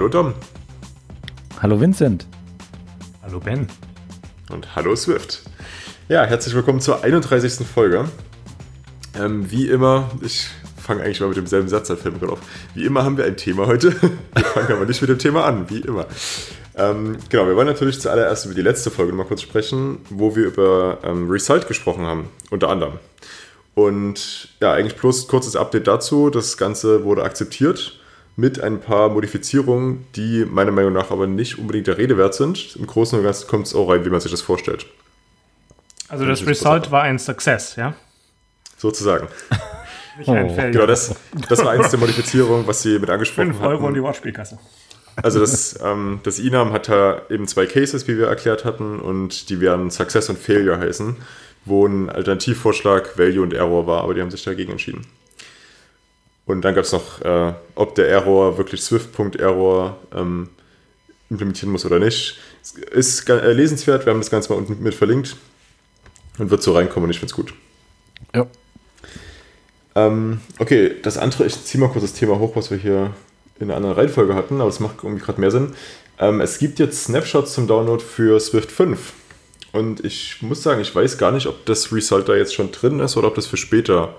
Hallo Dom. Hallo Vincent. Hallo Ben. Und hallo Swift. Ja, herzlich willkommen zur 31. Folge. Ähm, wie immer, ich fange eigentlich mal mit demselben Satz an, fällt mir gerade auf. Wie immer haben wir ein Thema heute. Wir fangen aber nicht mit dem Thema an, wie immer. Ähm, genau, wir wollen natürlich zuallererst über die letzte Folge mal kurz sprechen, wo wir über ähm, Result gesprochen haben, unter anderem. Und ja, eigentlich bloß ein kurzes Update dazu. Das Ganze wurde akzeptiert mit ein paar Modifizierungen, die meiner Meinung nach aber nicht unbedingt der Rede wert sind. Im Großen und Ganzen kommt es auch rein, wie man sich das vorstellt. Also das Result war ein Success, ja? Sozusagen. Nicht ein Oh. Failure. Genau, das, das war eins der Modifizierungen, was sie mit angesprochen 5 Euro in die hatten. Wortspielkasse. Also das, ähm, das INAM hat da eben zwei Cases, wie wir erklärt hatten, und die werden Success und Failure heißen, wo ein Alternativvorschlag Value und Error war, aber die haben sich dagegen entschieden. Und dann gab es noch, äh, ob der Error wirklich Swift.Error ähm, implementieren muss oder nicht. Ist äh, lesenswert, wir haben das Ganze mal unten mit verlinkt und wird so reinkommen und ich finde es gut. Ja. Ähm, okay, das andere, ich ziehe mal kurz das Thema hoch, was wir hier in einer anderen Reihenfolge hatten, aber das macht irgendwie gerade mehr Sinn. Ähm, es gibt jetzt Snapshots zum Download für Swift 5. Und ich muss sagen, ich weiß gar nicht, ob das Result da jetzt schon drin ist oder ob das für später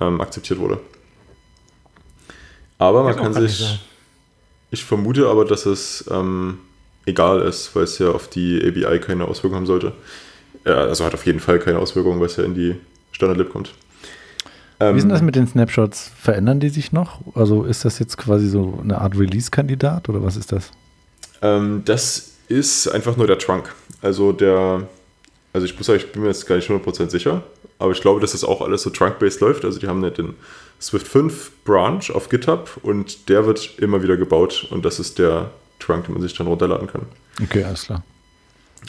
ähm, akzeptiert wurde. Aber man kann sich. Ich vermute aber, dass es ähm, egal ist, weil es ja auf die ABI keine Auswirkung haben sollte. Ja, also hat auf jeden Fall keine Auswirkung, weil es ja in die Standard-Lib kommt. Wie ist denn das Ähm, mit den Snapshots? Verändern die sich noch? Also ist das jetzt quasi so eine Art Release-Kandidat oder was ist das? Ähm, das ist einfach nur der Trunk. Also der, also ich muss sagen, ich bin mir jetzt gar nicht 100% sicher, aber ich glaube, dass das auch alles so Trunk-based läuft. Also die haben nicht den Swift 5 Branch auf GitHub und der wird immer wieder gebaut und das ist der Trunk, den man sich dann runterladen kann. Okay, alles klar.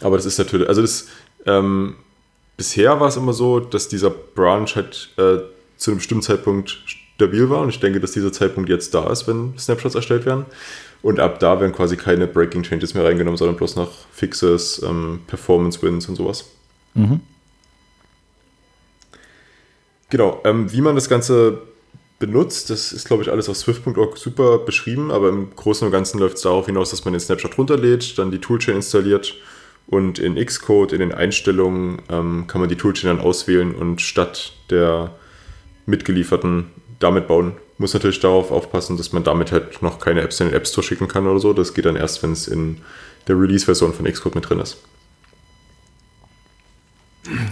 Aber das ist natürlich, also das, ähm, bisher war es immer so, dass dieser Branch halt äh, zu einem bestimmten Zeitpunkt stabil war und ich denke, dass dieser Zeitpunkt jetzt da ist, wenn Snapshots erstellt werden. Und ab da werden quasi keine Breaking Changes mehr reingenommen, sondern bloß noch Fixes, ähm, Performance Wins und sowas. Mhm. Genau, ähm, wie man das Ganze benutzt, das ist, glaube ich, alles auf swift.org super beschrieben, aber im Großen und Ganzen läuft es darauf hinaus, dass man den Snapshot runterlädt, dann die Toolchain installiert und in Xcode, in den Einstellungen, ähm, kann man die Toolchain dann auswählen und statt der mitgelieferten damit bauen. Muss natürlich darauf aufpassen, dass man damit halt noch keine Apps in den App Store schicken kann oder so. Das geht dann erst, wenn es in der Release-Version von Xcode mit drin ist.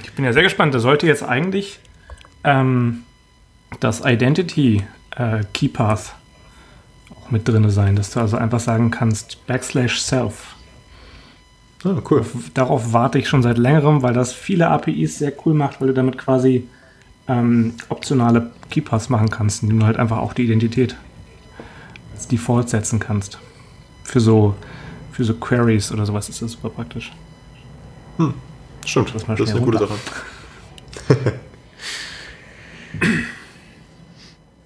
Ich bin ja sehr gespannt. Da sollte jetzt eigentlich ähm, das Identity äh, Keypath auch mit drin sein, dass du also einfach sagen kannst Backslash Self. Ah, cool. Darauf warte ich schon seit längerem, weil das viele APIs sehr cool macht, weil du damit quasi ähm, optionale Keypaths machen kannst, indem du halt einfach auch die Identität als Default setzen kannst. Für so, für so Queries oder sowas ist das super praktisch. Stimmt, Das das, ist eine schnell gute runter. Sache.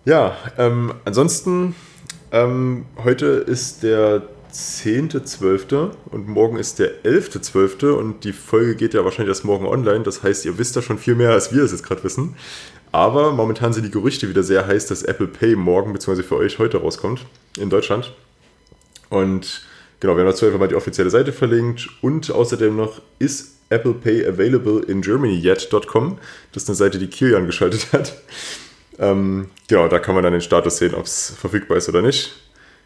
ja, ähm, ansonsten, ähm, heute ist der 10.12. und morgen ist der 11.12. und die Folge geht ja wahrscheinlich erst morgen online. Das heißt, ihr wisst da schon viel mehr, als wir es jetzt gerade wissen. Aber momentan sind die Gerüchte wieder sehr heiß, dass Apple Pay morgen bzw. für euch heute rauskommt in Deutschland. Und genau, wir haben dazu einfach mal die offizielle Seite verlinkt und außerdem noch ist Apple Pay available in Germany yet.com. Das ist eine Seite, die Kilian geschaltet hat. Ähm, genau, da kann man dann den Status sehen, ob es verfügbar ist oder nicht.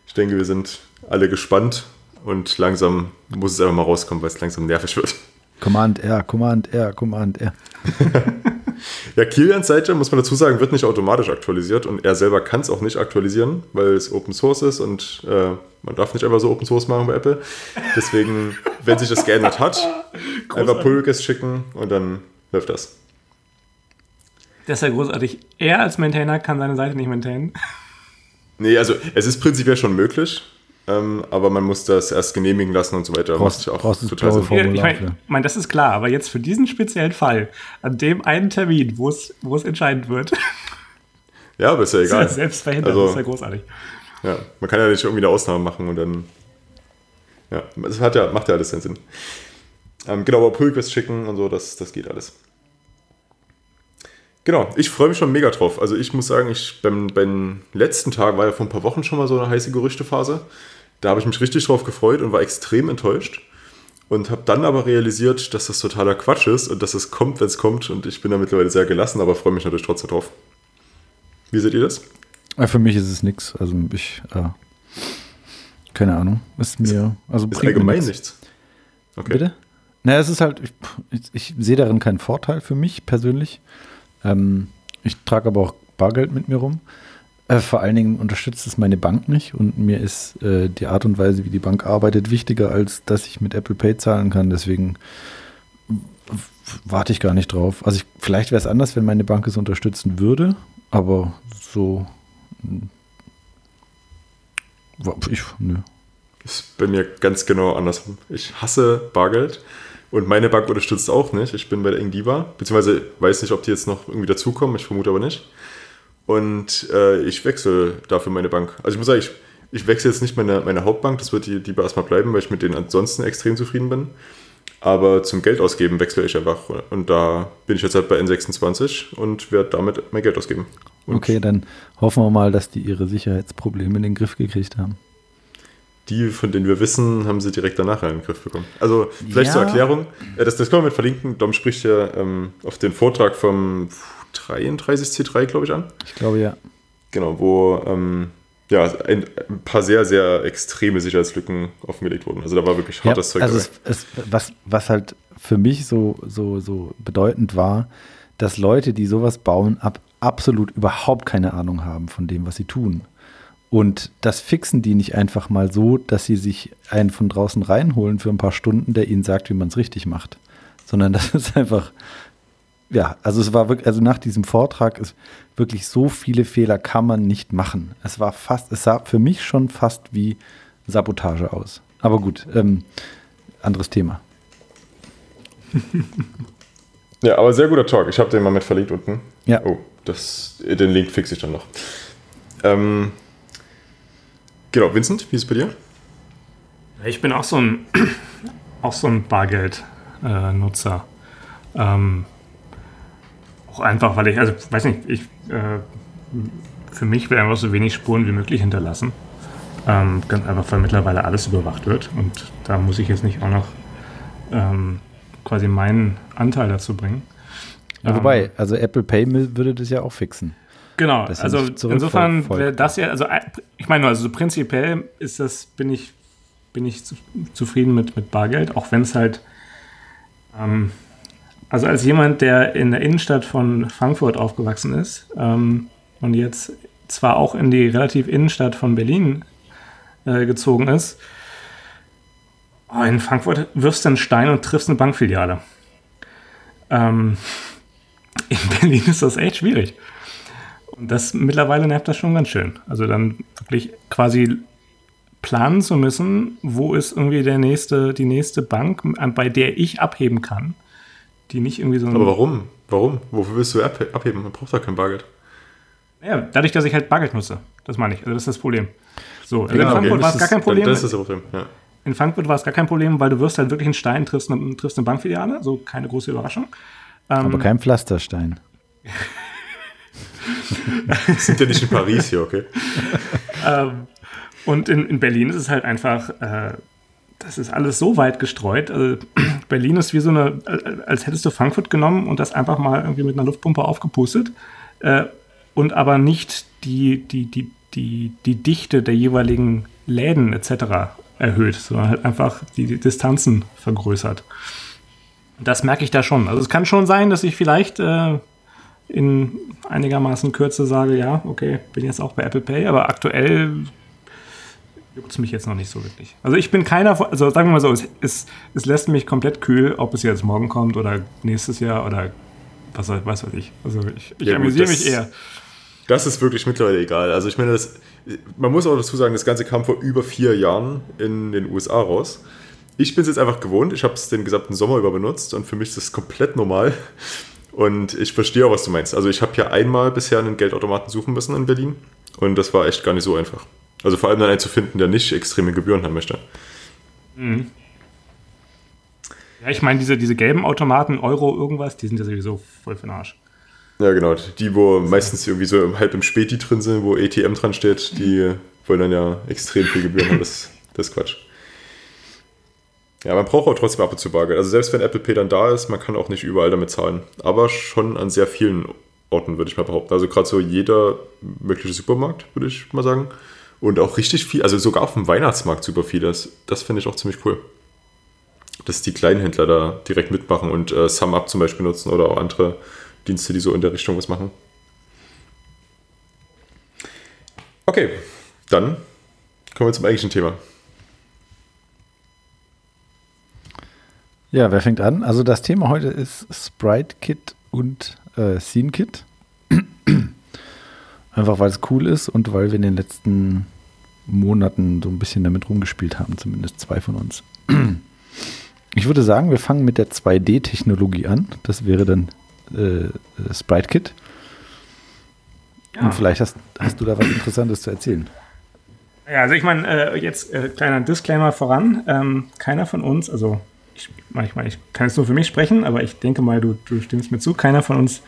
Ich denke, wir sind alle gespannt und langsam muss es einfach mal rauskommen, weil es langsam nervig wird. Command R, Command R, Command R. Ja, Kilians Seite, muss man dazu sagen, wird nicht automatisch aktualisiert und er selber kann es auch nicht aktualisieren, weil es Open Source ist und äh, man darf nicht einfach so Open Source machen bei Apple. Deswegen, wenn sich das geändert hat, einfach Pull Request schicken und dann läuft das. Das ist ja großartig. Er als Maintainer kann seine Seite nicht maintainen. Nee, also es ist prinzipiell schon möglich, ähm, aber man muss das erst genehmigen lassen und so weiter. Brauchst- ja brauchst das total. Formular ich meine, für. mein, das ist klar, aber jetzt für diesen speziellen Fall, an dem einen Termin, wo es, wo es entscheidend wird, Ja, aber ist ja ist er egal. selbst verhindert. Also- das ist ja großartig. Ja, man kann ja nicht irgendwie eine Ausnahme machen und dann. Ja, es hat ja, macht ja alles seinen Sinn. Ähm, genau, aber Pull schicken und so, das, das geht alles. Genau, ich freue mich schon mega drauf. Also ich muss sagen, ich beim, beim letzten Tag war ja vor ein paar Wochen schon mal so eine heiße Gerüchtephase. Da habe ich mich richtig drauf gefreut und war extrem enttäuscht. Und habe dann aber realisiert, dass das totaler Quatsch ist und dass es kommt, wenn es kommt. Und ich bin da mittlerweile sehr gelassen, aber freue mich natürlich trotzdem drauf. Wie seht ihr das? Ja, für mich ist es nichts. Also ich, äh, keine Ahnung. Ist mir, also Ist allgemein nix. nichts. Okay. Bitte? Naja, es ist halt, ich, ich, ich sehe darin keinen Vorteil für mich persönlich. Ähm, ich trage aber auch Bargeld mit mir rum. Äh, vor allen Dingen unterstützt es meine Bank nicht und mir ist äh, die Art und Weise, wie die Bank arbeitet, wichtiger, als dass ich mit Apple Pay zahlen kann. Deswegen warte ich gar nicht drauf. Also ich, vielleicht wäre es anders, wenn meine Bank es unterstützen würde, aber so. hm, Ich, nö. Ist bei mir ganz genau andersrum. Ich hasse Bargeld und meine Bank unterstützt auch nicht. Ich bin bei der Ingdiva, beziehungsweise weiß nicht, ob die jetzt noch irgendwie dazukommen, ich vermute aber nicht. Und äh, ich wechsle dafür meine Bank. Also ich muss sagen, ich, ich wechsle jetzt nicht meine, meine Hauptbank, das wird die, die erstmal bleiben, weil ich mit denen ansonsten extrem zufrieden bin. Aber zum Geld ausgeben wechsle ich einfach. Und da bin ich jetzt halt bei N26 und werde damit mein Geld ausgeben. Und Okay, dann hoffen wir mal, dass die ihre Sicherheitsprobleme in den Griff gekriegt haben. Die, von denen wir wissen, haben sie direkt danach in den Griff bekommen. Also vielleicht Ja. zur Erklärung, äh, das, das können wir mit verlinken. Dom spricht ja ähm, auf den Vortrag vom 33C3, glaube ich, an. Ich glaube ja. Genau, wo ähm, ja, ein, ein paar sehr, sehr extreme Sicherheitslücken offengelegt wurden. Also da war wirklich hartes Zeug also es, es, was, was halt für mich so, so, so bedeutend war, dass Leute, die sowas bauen, ab, absolut überhaupt keine Ahnung haben von dem, was sie tun. Und das fixen die nicht einfach mal so, dass sie sich einen von draußen reinholen für ein paar Stunden, der ihnen sagt, wie man es richtig macht. Sondern das ist einfach, ja, also es war wirklich, also nach diesem Vortrag ist wirklich so viele Fehler kann man nicht machen. Es war fast, es sah für mich schon fast wie Sabotage aus. Aber gut, ähm, anderes Thema. Ja, aber sehr guter Talk. Ich habe den mal mit verlinkt unten. Ja. Oh, das, den Link fixe ich dann noch. Ähm, genau, Vincent, wie ist es bei dir? Ich bin auch so ein, auch so ein Bargeld-Nutzer. ähm, auch einfach, weil ich, also weiß nicht, ich, äh, für mich will einfach so wenig Spuren wie möglich hinterlassen. Ähm, ganz einfach, weil mittlerweile alles überwacht wird und da muss ich jetzt nicht auch noch ähm, quasi meinen Anteil dazu bringen. Ja, wobei, also Apple Pay würde das ja auch fixen. Genau, also insofern das ja, also äh, ich meine, also so prinzipiell ist das, bin ich, bin ich zu, zufrieden mit, mit Bargeld, auch wenn es halt, ähm, also als jemand, der in der Innenstadt von Frankfurt aufgewachsen ist ähm, und jetzt zwar auch in die relativ Innenstadt von Berlin äh, gezogen ist, oh, in Frankfurt wirfst du einen Stein und triffst eine Bankfiliale. Ähm, in Berlin ist das echt schwierig. Und das mittlerweile nervt das schon ganz schön. Also dann wirklich quasi planen zu müssen, wo ist irgendwie der nächste, die nächste Bank, bei der ich abheben kann, die nicht irgendwie so ein. Aber warum? Warum? Wofür willst du abhe- abheben? Man braucht doch kein Bargeld. Ja, dadurch, dass ich halt Bargeld nutze. Das meine ich. Also das ist das Problem. So, also in Ja, Frankfurt okay. war es gar kein Problem. Das ist das Problem, ja. In Frankfurt war es gar kein Problem, weil du wirst halt wirklich einen Stein, triffst eine, triffst eine Bankfiliale, so keine große Überraschung. Ähm, Aber kein Pflasterstein. Wir sind ja nicht in Paris hier, okay? Ähm, und in, in Berlin ist es halt einfach, äh, das ist alles so weit gestreut. Also, Berlin ist wie so eine, als hättest du Frankfurt genommen und das einfach mal irgendwie mit einer Luftpumpe aufgepustet äh, und aber nicht die, die, die, die, die Dichte der jeweiligen Läden etc. erhöht, sondern halt einfach die, die Distanzen vergrößert. Das merke ich da schon. Also es kann schon sein, dass ich vielleicht äh, in einigermaßen Kürze sage, ja, okay, bin jetzt auch bei Apple Pay, aber aktuell juckt es mich jetzt noch nicht so wirklich. Also ich bin keiner, von- also sagen wir mal so, es, es, es lässt mich komplett kühl, ob es jetzt morgen kommt oder nächstes Jahr oder was, weiß- was weiß ich. Also ich, ich Ja, amüsiere mich eher. Das ist wirklich mittlerweile egal. Also ich meine, das, man muss auch dazu sagen, das Ganze kam vor über vier Jahren in den USA raus. Ich bin es jetzt einfach gewohnt. Ich habe es den gesamten Sommer über benutzt und für mich ist das komplett normal. Und ich verstehe auch, was du meinst. Also ich habe ja einmal bisher einen Geldautomaten suchen müssen in Berlin und das war echt gar nicht so einfach. Also vor allem dann einen zu finden, der nicht extreme Gebühren haben möchte. Ja, ich meine, diese, diese gelben Automaten, Euro, irgendwas, die sind ja sowieso voll für den Arsch. Ja, genau. Die, wo meistens irgendwie so halb im Späti drin sind, wo ATM dran steht, die wollen dann ja extrem viel Gebühren haben. Das, das ist Quatsch. Ja, man braucht auch trotzdem ab und zu Bargeld. Also selbst wenn Apple Pay dann da ist, man kann auch nicht überall damit zahlen. Aber schon an sehr vielen Orten, würde ich mal behaupten. Also gerade so jeder mögliche Supermarkt, würde ich mal sagen. Und auch richtig viel, also sogar auf dem Weihnachtsmarkt super viel. Das, das finde ich auch ziemlich cool. Dass die Kleinhändler da direkt mitmachen und äh, SumUp zum Beispiel nutzen oder auch andere Dienste, die so in der Richtung was machen. Okay, dann kommen wir zum eigentlichen Thema. Ja, wer fängt an? Also das Thema heute ist Sprite Kit und äh, Scene Kit. Einfach weil es cool ist und weil wir in den letzten Monaten so ein bisschen damit rumgespielt haben, zumindest zwei von uns. Ich würde sagen, wir fangen mit der 2D-Technologie an. Das wäre dann äh, Sprite Kit. Ja. Und vielleicht hast, hast du da was Interessantes zu erzählen. Ja, also ich meine, äh, jetzt äh, kleiner Disclaimer voran. Ähm, keiner von uns, also ich, manchmal, ich kann jetzt nur für mich sprechen, aber ich denke mal, du, du stimmst mir zu, keiner von uns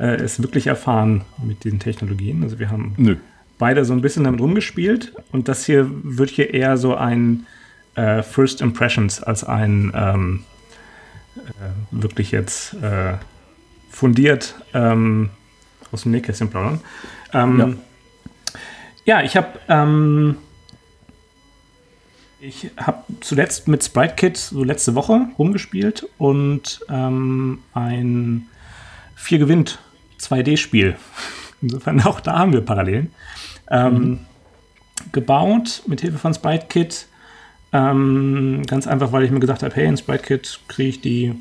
äh, ist wirklich erfahren mit den Technologien. Also wir haben Nö. beide so ein bisschen damit rumgespielt und das hier wird hier eher so ein äh, First Impressions als ein ähm, äh, wirklich jetzt äh, fundiert ähm, aus dem Nähkästchen plaudern. Ähm, ja. ja. ich habe ähm, ich habe zuletzt mit Sprite Kit so letzte Woche rumgespielt und ähm, ein 4 gewinnt 2D-Spiel. Insofern auch da haben wir Parallelen. Ähm, mhm. Gebaut mit Hilfe von Sprite Kit. Ähm, ganz einfach, weil ich mir gesagt habe, hey, in Sprite Kit kriege ich die,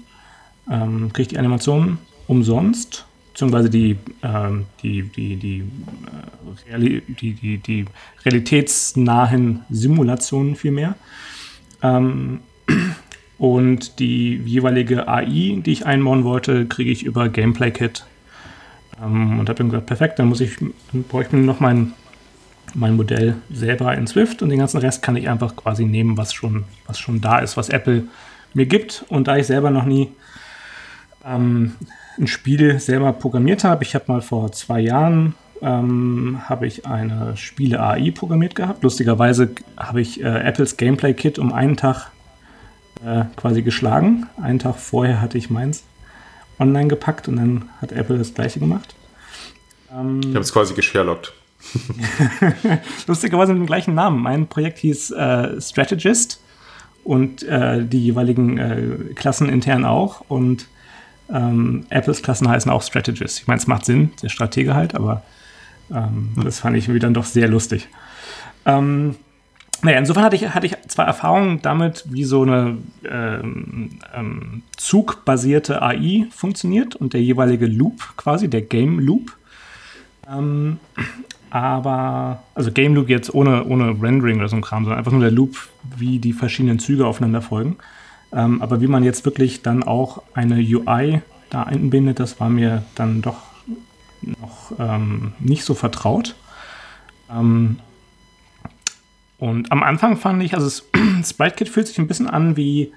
ähm, krieg ich die Animationen umsonst, beziehungsweise die, ähm, die, die, die, äh, Reali die, die, die realitätsnahen Simulationen vielmehr. Ähm, und die jeweilige AI, die ich einbauen wollte, kriege ich über Gameplay Kit. Ähm, und habe dann gesagt, perfekt, dann muss ich, dann brauche ich mir noch mein, mein Modell selber in Swift und den ganzen Rest kann ich einfach quasi nehmen, was schon, was schon da ist, was Apple mir gibt. Und da ich selber noch nie ähm, ein Spiel selber programmiert habe, ich habe mal vor zwei Jahren ähm, habe ich eine Spiele AI programmiert gehabt. Lustigerweise habe ich äh, Apples Gameplay Kit um einen Tag äh, quasi geschlagen. Einen Tag vorher hatte ich meins online gepackt und dann hat Apple das gleiche gemacht. Ähm, ich habe es quasi gesharelockt. Lustigerweise mit dem gleichen Namen. Mein Projekt hieß äh, Strategist und äh, die jeweiligen äh, Klassen intern auch. Und ähm, Apples Klassen heißen auch Strategist. Ich meine, es macht Sinn, der Stratege halt, aber ähm, hm. das fand ich wieder doch sehr lustig. Ähm, naja, insofern hatte ich, hatte ich zwar Erfahrungen damit, wie so eine ähm, ähm, zugbasierte AI funktioniert und der jeweilige Loop quasi, der Game Loop. Ähm, aber, also Game Loop jetzt ohne, ohne Rendering oder so ein Kram, sondern einfach nur der Loop, wie die verschiedenen Züge aufeinander folgen. Ähm, aber wie man jetzt wirklich dann auch eine UI da einbindet, das war mir dann doch noch ähm, nicht so vertraut. Ähm, und am Anfang fand ich, also Sprite Kit fühlt sich ein bisschen an wie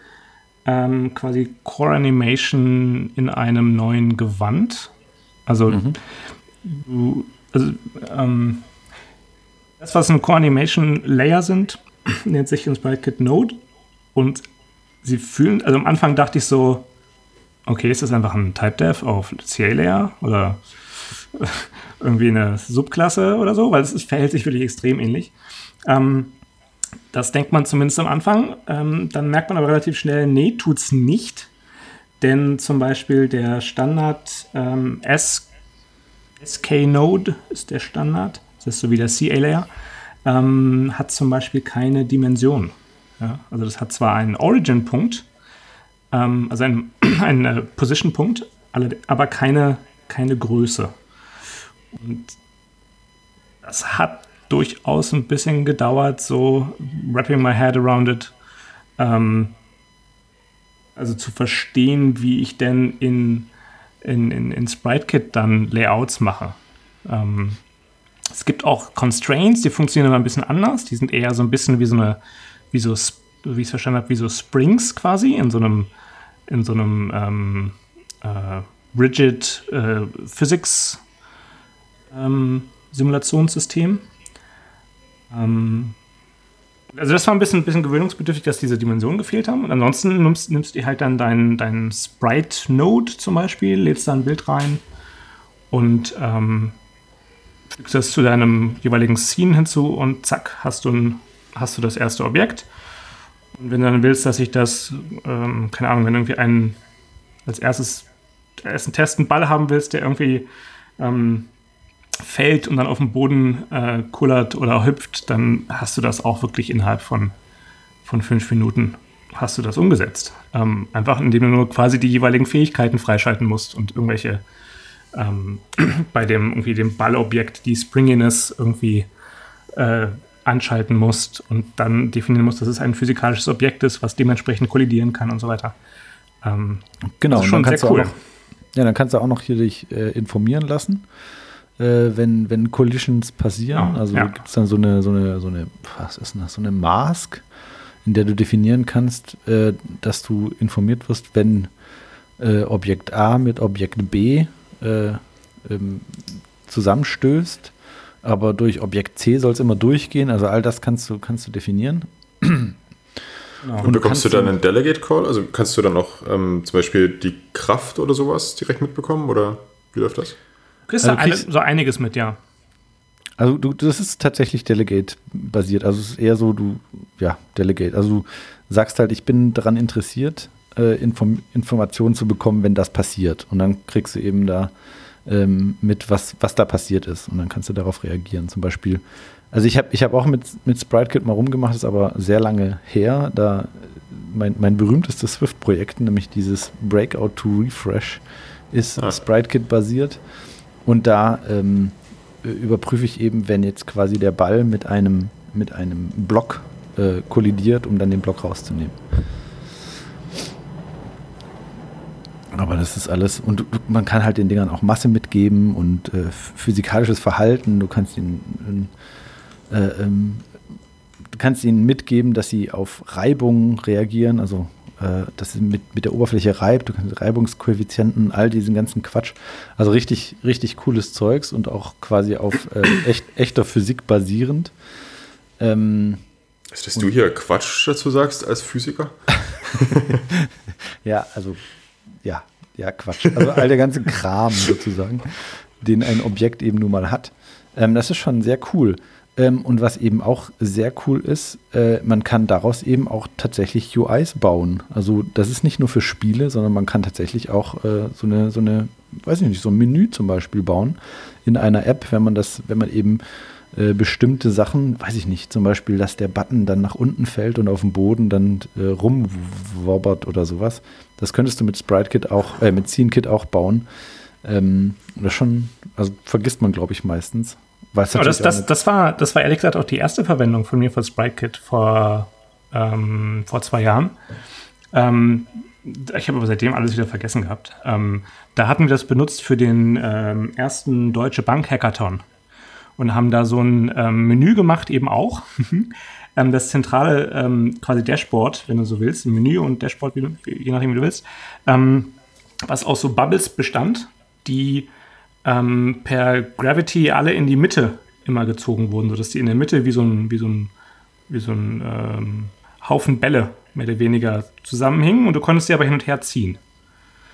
ähm, quasi Core Animation in einem neuen Gewand. Also, mhm. du, also ähm, das, was ein Core Animation Layer sind, nennt sich in Sprite Kit Node. Und sie fühlen, also am Anfang dachte ich so, okay, ist das einfach ein Type Dev auf CA Layer oder irgendwie eine Subklasse oder so, weil es verhält sich wirklich extrem ähnlich. Ähm, das denkt man zumindest am Anfang. Ähm, dann merkt man aber relativ schnell, nee, tut's nicht. Denn zum Beispiel der Standard ähm, SK-Node ist der Standard, das ist so wie der CA-Layer, ähm, hat zum Beispiel keine Dimension. Ja? Also das hat zwar einen Origin-Punkt, ähm, also einen, einen äh, Position-Punkt, aber keine, keine Größe. Und das hat durchaus ein bisschen gedauert, so wrapping my head around it. Ähm, also zu verstehen, wie ich denn in, in, in, in SpriteKit dann Layouts mache. Ähm, es gibt auch Constraints, die funktionieren aber ein bisschen anders. Die sind eher so ein bisschen wie so eine, wie so, wie ich es verstanden habe, wie so Springs quasi in so einem, in so einem ähm, äh, Rigid äh, Physics ähm, Simulationssystem. Ähm, also das war ein bisschen, bisschen gewöhnungsbedürftig, dass diese Dimensionen gefehlt haben. Und ansonsten nimmst, nimmst du halt dann deinen dein Sprite-Node zum Beispiel, lädst da ein Bild rein und ähm, fügst das zu deinem jeweiligen Scene hinzu und zack, hast du, ein, hast du das erste Objekt. Und wenn du dann willst, dass ich das, ähm, keine Ahnung, wenn irgendwie ein als erstes ersten Test einen Ball haben willst, der irgendwie ähm, fällt und dann auf dem Boden äh, kullert oder hüpft, dann hast du das auch wirklich innerhalb von, von fünf Minuten hast du das umgesetzt. Ähm, einfach indem du nur quasi die jeweiligen Fähigkeiten freischalten musst und irgendwelche ähm, bei dem irgendwie dem Ballobjekt die Springiness irgendwie äh, anschalten musst und dann definieren musst, dass es ein physikalisches Objekt ist, was dementsprechend kollidieren kann und so weiter. Ähm, genau, das ist schon sehr cool. Noch, ja, dann kannst du auch noch hier dich äh, informieren lassen äh, wenn, wenn Collisions passieren. also ja. gibt es dann so eine, so eine, so eine, was ist das, so eine Mask, in der du definieren kannst, äh, dass du informiert wirst, wenn äh, Objekt A mit Objekt B äh, ähm, zusammenstößt. Aber durch Objekt C soll es immer durchgehen. Also all das kannst du, kannst du definieren. Genau. Und bekommst du dann einen Delegate Call? Also kannst du dann auch ähm, zum Beispiel die Kraft oder sowas direkt mitbekommen? Oder wie läuft das? Kriegst also du kriegst, eine, so einiges mit, ja. Also du, das ist tatsächlich Delegate-basiert. Also es ist eher so, du, ja, Delegate. Also du sagst halt, ich bin daran interessiert, äh, Inform Informationen zu bekommen, wenn das passiert. Und dann kriegst du eben da ähm, mit, was, was da passiert ist. Und dann kannst du darauf reagieren. Zum Beispiel, also ich habe ich hab auch mit, mit SpriteKit mal rumgemacht, ist aber sehr lange her. Da mein, mein berühmtestes Swift-Projekt, nämlich dieses Breakout to Refresh, ist ah. SpriteKit basiert. Und da ähm, überprüfe ich eben, wenn jetzt quasi der Ball mit einem, mit einem Block äh, kollidiert, um dann den Block rauszunehmen. Aber das ist alles, und man kann halt den Dingern auch Masse mitgeben und äh, physikalisches Verhalten. Du kannst ihnen, äh, ähm, du kannst ihnen mitgeben, dass sie auf Reibung reagieren, also äh, das mit, mit der Oberfläche reibt, du kannst Reibungskoeffizienten, all diesen ganzen Quatsch. Also richtig, richtig cooles Zeugs und auch quasi auf äh, echt, echter Physik basierend. Ähm, ist, dass du hier Quatsch dazu sagst als Physiker? ja, also, ja, ja, Quatsch. Also all der ganze Kram sozusagen, den ein Objekt eben nun mal hat. Ähm, das ist schon sehr cool. Ähm, und was eben auch sehr cool ist, äh, man kann daraus eben auch tatsächlich UIs bauen. Also das ist nicht nur für Spiele, sondern man kann tatsächlich auch äh, so eine, so eine, weiß ich nicht, so ein Menü zum Beispiel bauen in einer App, wenn man das, wenn man eben äh, bestimmte Sachen, weiß ich nicht, zum Beispiel, dass der Button dann nach unten fällt und auf dem Boden dann äh, rumwobbert oder sowas. Das könntest du mit SpriteKit auch, äh, mit SceneKit auch bauen. Ähm, das schon, also vergisst man, glaube ich, meistens. Aber das, das, das, war, das war ehrlich gesagt auch die erste Verwendung von mir für SpriteKit vor, ähm, vor zwei Jahren. Ähm, ich habe aber seitdem alles wieder vergessen gehabt. Ähm, da hatten wir das benutzt für den ähm, ersten Deutsche Bank Hackathon und haben da so ein ähm, Menü gemacht, eben auch. Ähm, das zentrale quasi Dashboard, wenn du so willst, ein Menü und Dashboard, je nachdem, wie du willst, was aus so Bubbles bestand, die ähm, per Gravity alle in die Mitte immer gezogen wurden, sodass die in der Mitte wie so ein, wie so ein, wie so ein ähm, Haufen Bälle mehr oder weniger zusammenhingen und du konntest sie aber hin und her ziehen.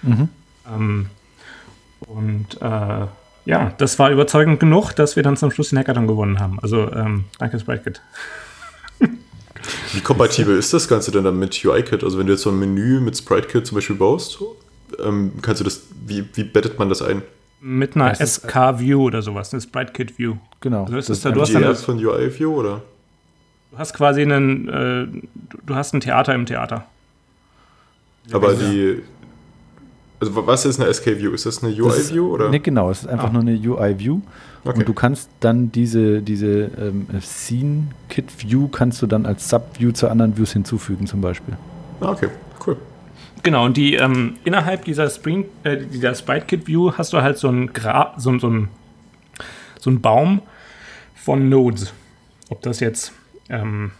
Mhm. Ähm, und äh, ja, das war überzeugend genug, dass wir dann zum Schluss den Hackathon gewonnen haben. Also ähm, danke, SpriteKit. Wie kompatibel ist das Ganze denn dann mit UIKit? Also wenn du jetzt so ein Menü mit SpriteKit zum Beispiel baust, ähm, kannst du das, wie, wie bettet man das ein? Mit einer SK-View oder sowas, eine Sprite-Kit-View. Genau. Also das ist da, du hast eine, von UI-View, oder? Du hast quasi einen, äh, du hast ein Theater im Theater. Aber die, also was ist eine SK-View? Ist das eine UI-View oder? Ne, genau, es ist einfach ah. nur eine UI-View. Okay. Und du kannst dann diese, diese ähm, Scene-Kit-View kannst du dann als Sub-View zu anderen Views hinzufügen zum Beispiel. Ah, okay, cool. Genau, und die ähm, innerhalb dieser Spring, äh, dieser Sprite-Kit-View hast du halt so einen Gra so, so ein, so ein Baum von Nodes. Ob das jetzt ähm,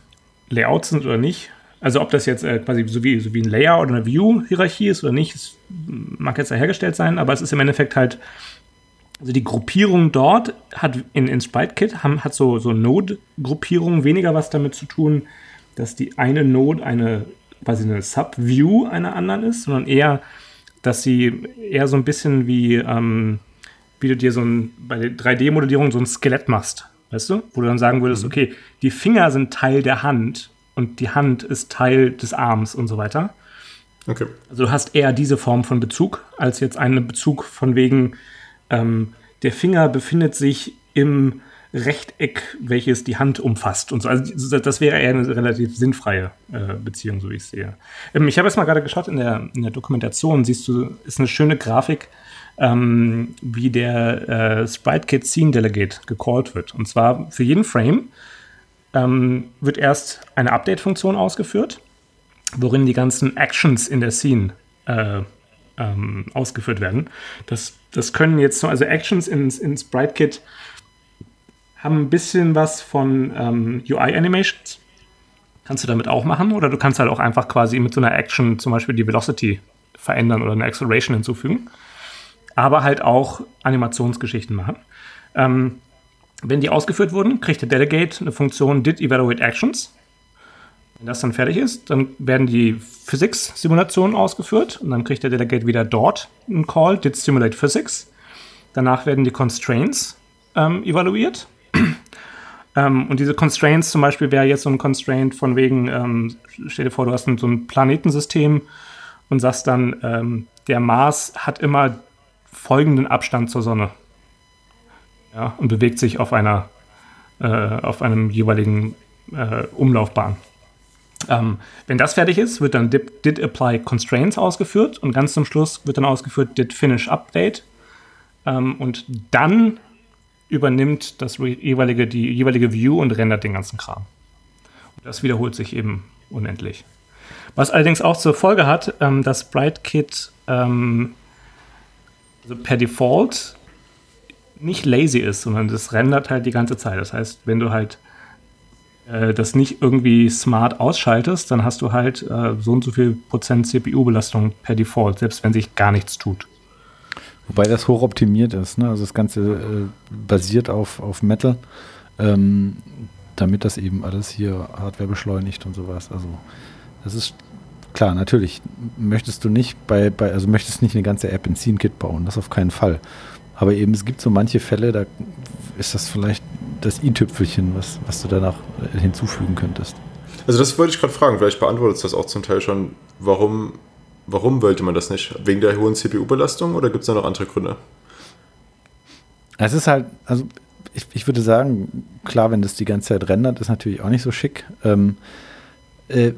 Layouts sind oder nicht. Also ob das jetzt äh, quasi so wie, so wie ein Layer oder eine View-Hierarchie ist oder nicht, das mag jetzt dahergestellt sein, aber es ist im Endeffekt halt, also die Gruppierung dort hat in, in SpriteKit haben, hat so, so Node-Gruppierungen weniger was damit zu tun, dass die eine Node eine quasi eine Subview einer anderen ist, sondern eher, dass sie eher so ein bisschen wie, ähm, wie du dir so ein, bei der 3D-Modellierung so ein Skelett machst, weißt du? Wo du dann sagen würdest, mhm. okay, die Finger sind Teil der Hand und die Hand ist Teil des Arms und so weiter. Okay. Also du hast eher diese Form von Bezug, als jetzt einen Bezug von wegen, ähm, der Finger befindet sich im Rechteck, welches die Hand umfasst und so. Also das wäre eher eine relativ sinnfreie äh, Beziehung, so wie ich sehe. Ähm, ich habe jetzt mal gerade geschaut in der, in der Dokumentation, siehst du, ist eine schöne Grafik, ähm, wie der äh, Sprite Kit Scene Delegate gecallt wird. Und zwar für jeden Frame ähm, wird erst eine Update-Funktion ausgeführt, worin die ganzen Actions in der Scene äh, ähm, ausgeführt werden. Das, das können jetzt so, also Actions in, in Sprite Kit haben ein bisschen was von ähm, UI-Animations. Kannst du damit auch machen oder du kannst halt auch einfach quasi mit so einer Action zum Beispiel die Velocity verändern oder eine Acceleration hinzufügen. Aber halt auch Animationsgeschichten machen. Ähm, wenn die ausgeführt wurden, kriegt der Delegate eine Funktion did evaluate actions. Wenn das dann fertig ist, dann werden die Physics-Simulationen ausgeführt und dann kriegt der Delegate wieder dort einen Call, did simulate physics. Danach werden die Constraints ähm, evaluiert ähm, und diese Constraints zum Beispiel wäre jetzt so ein Constraint von wegen, ähm, stell dir vor, du hast so ein Planetensystem und sagst dann, ähm, der Mars hat immer folgenden Abstand zur Sonne. Ja, und bewegt sich auf einer, äh, auf einem jeweiligen äh, Umlaufbahn. Ähm, wenn das fertig ist, wird dann did, did, apply constraints ausgeführt und ganz zum Schluss wird dann ausgeführt did finish update. Ähm, und dann übernimmt das jeweilige, die jeweilige View und rendert den ganzen Kram. Und das wiederholt sich eben unendlich. Was allerdings auch zur Folge hat, ähm, dass SpriteKit ähm, also per Default nicht lazy ist, sondern das rendert halt die ganze Zeit. Das heißt, wenn du halt äh, das nicht irgendwie smart ausschaltest, dann hast du halt äh, so und so viel Prozent CPU-Belastung per Default, selbst wenn sich gar nichts tut. Wobei das hochoptimiert ist. Ne? Also das Ganze äh, basiert auf, auf Metal, ähm, damit das eben alles hier Hardware beschleunigt und sowas. Also das ist klar, natürlich möchtest du nicht bei, bei also möchtest nicht eine ganze App in Scene-Kit bauen, das auf keinen Fall. Aber eben, es gibt so manche Fälle, da ist das vielleicht das i-Tüpfelchen, was, was du danach äh, hinzufügen könntest. Also das wollte ich gerade fragen, vielleicht beantwortet das auch zum Teil schon, warum Warum wollte man das nicht? Wegen der hohen CPU-Belastung oder gibt es da noch andere Gründe? Es ist halt, also ich, ich, würde sagen, klar, wenn das die ganze Zeit rendert, ist natürlich auch nicht so schick. Ähm, äh,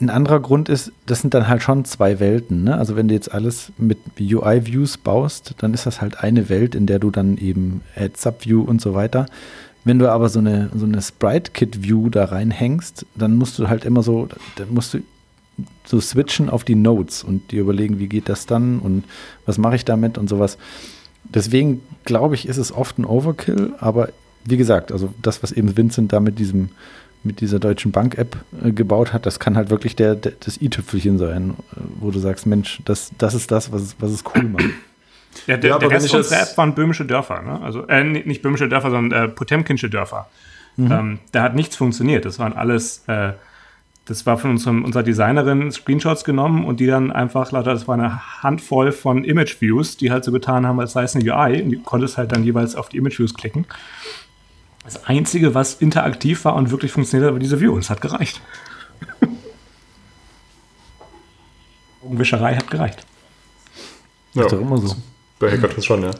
ein anderer Grund ist, das sind dann halt schon zwei Welten. Ne? Also wenn du jetzt alles mit UI-Views baust, dann ist das halt eine Welt, in der du dann eben Add Subview und so weiter. Wenn du aber so eine, so eine Sprite-Kit-View da reinhängst, dann musst du halt immer so, dann musst du so switchen auf die Notes und die überlegen, wie geht das dann und was mache ich damit und sowas. Deswegen glaube ich, ist es oft ein Overkill, aber wie gesagt, also das, was eben Vincent da mit diesem mit dieser deutschen Bank-App äh, gebaut hat, das kann halt wirklich der, der das i-Tüpfelchen sein, äh, wo du sagst, Mensch, das, das ist das, was, was es cool macht. Ja, der, ja, der Rest unserer App waren böhmische Dörfer, ne? Also äh, nicht böhmische Dörfer, sondern äh, Potemkinsche Dörfer. Mhm. Ähm, da hat nichts funktioniert. Das waren alles äh, das war von unserem, unserer Designerin Screenshots genommen und die dann einfach, lauter, das war eine Handvoll von Image-Views, die halt so getan haben, als sei es eine UI und du konntest halt dann jeweils auf die Image-Views klicken. Das Einzige, was interaktiv war und wirklich funktioniert hat, war diese View und es hat gereicht. Augenwischerei hat gereicht. Ja, ist doch immer so. Bei Hackathons schon, ja.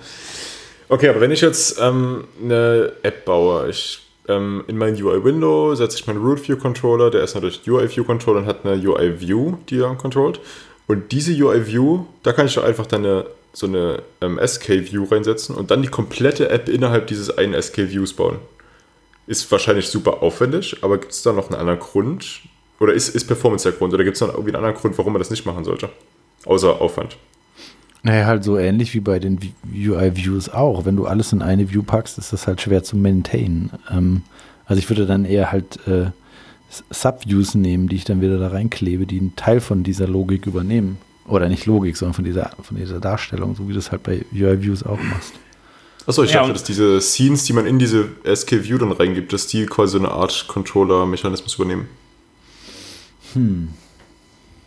Okay, aber wenn ich jetzt ähm, eine App baue, ich ähm, in mein UI-Window setze ich meinen Root-View-Controller, der ist natürlich UI-View-Controller und hat eine UI-View, die er controlt. Und diese UI-View, da kann ich doch einfach dann eine, so eine ähm, SK-View reinsetzen und dann die komplette App innerhalb dieses einen SK-Views bauen. Ist wahrscheinlich super aufwendig, aber gibt es da noch einen anderen Grund? Oder ist, ist Performance der Grund? Oder gibt es noch irgendwie einen anderen Grund, warum man das nicht machen sollte? Außer Aufwand. Naja, halt so ähnlich wie bei den UI-Views auch. Wenn du alles in eine View packst, ist das halt schwer zu maintainen. Ähm, also ich würde dann eher halt äh, Subviews nehmen, die ich dann wieder da reinklebe, die einen Teil von dieser Logik übernehmen. Oder nicht Logik, sondern von dieser, von dieser Darstellung, so wie du es halt bei UI-Views auch machst. Achso, ich ja, dachte, dass diese Scenes, die man in diese SK-View dann reingibt, dass die quasi so eine Art Controller-Mechanismus übernehmen. Hm.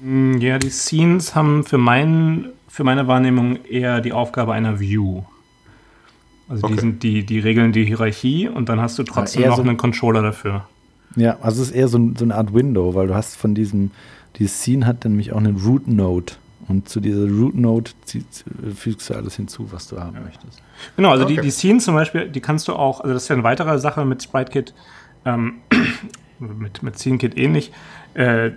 Ja, die Scenes haben für, mein, für meine Wahrnehmung eher die Aufgabe einer View. Also okay. die, sind, die, die regeln die Hierarchie und dann hast du trotzdem noch so einen Controller dafür. Ja, also es ist eher so, so, eine Art Window, weil du hast von diesem, dieses Scene hat nämlich auch einen Root Node. Und zu dieser Root Node fügst du alles hinzu, was du haben ja. möchtest. Genau, also okay. die, die Scene zum Beispiel, die kannst du auch, also das ist ja eine weitere Sache mit SpriteKit, ähm, mit, mit SceneKit ähnlich. Äh,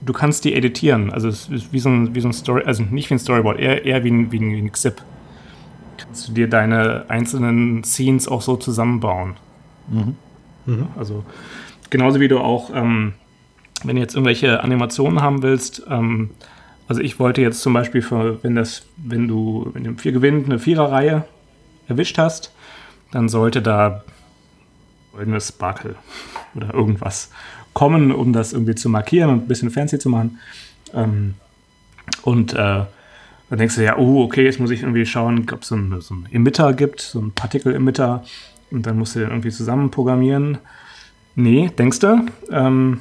du kannst die editieren. Also es ist wie so ein, wie so ein Story, also nicht wie ein Storyboard, eher, eher wie ein, wie ein, wie ein XIP. Kannst du dir deine einzelnen Scenes auch so zusammenbauen. Mhm. Mhm. Also genauso wie du auch, ähm, wenn du jetzt irgendwelche Animationen haben willst, ähm, also ich wollte jetzt zum Beispiel für, wenn das, wenn du in dem vier gewinnt eine Viererreihe erwischt hast, dann sollte da goldenes Sparkle oder irgendwas kommen, um das irgendwie zu markieren und ein bisschen fancy zu machen. Ähm, und äh, dann denkst du ja, oh, okay, jetzt muss ich irgendwie schauen, ob es so einen, so Emitter gibt, so einen Partikel-Emitter. Und dann musst du den irgendwie zusammen programmieren. Nee, denkst du. Ähm,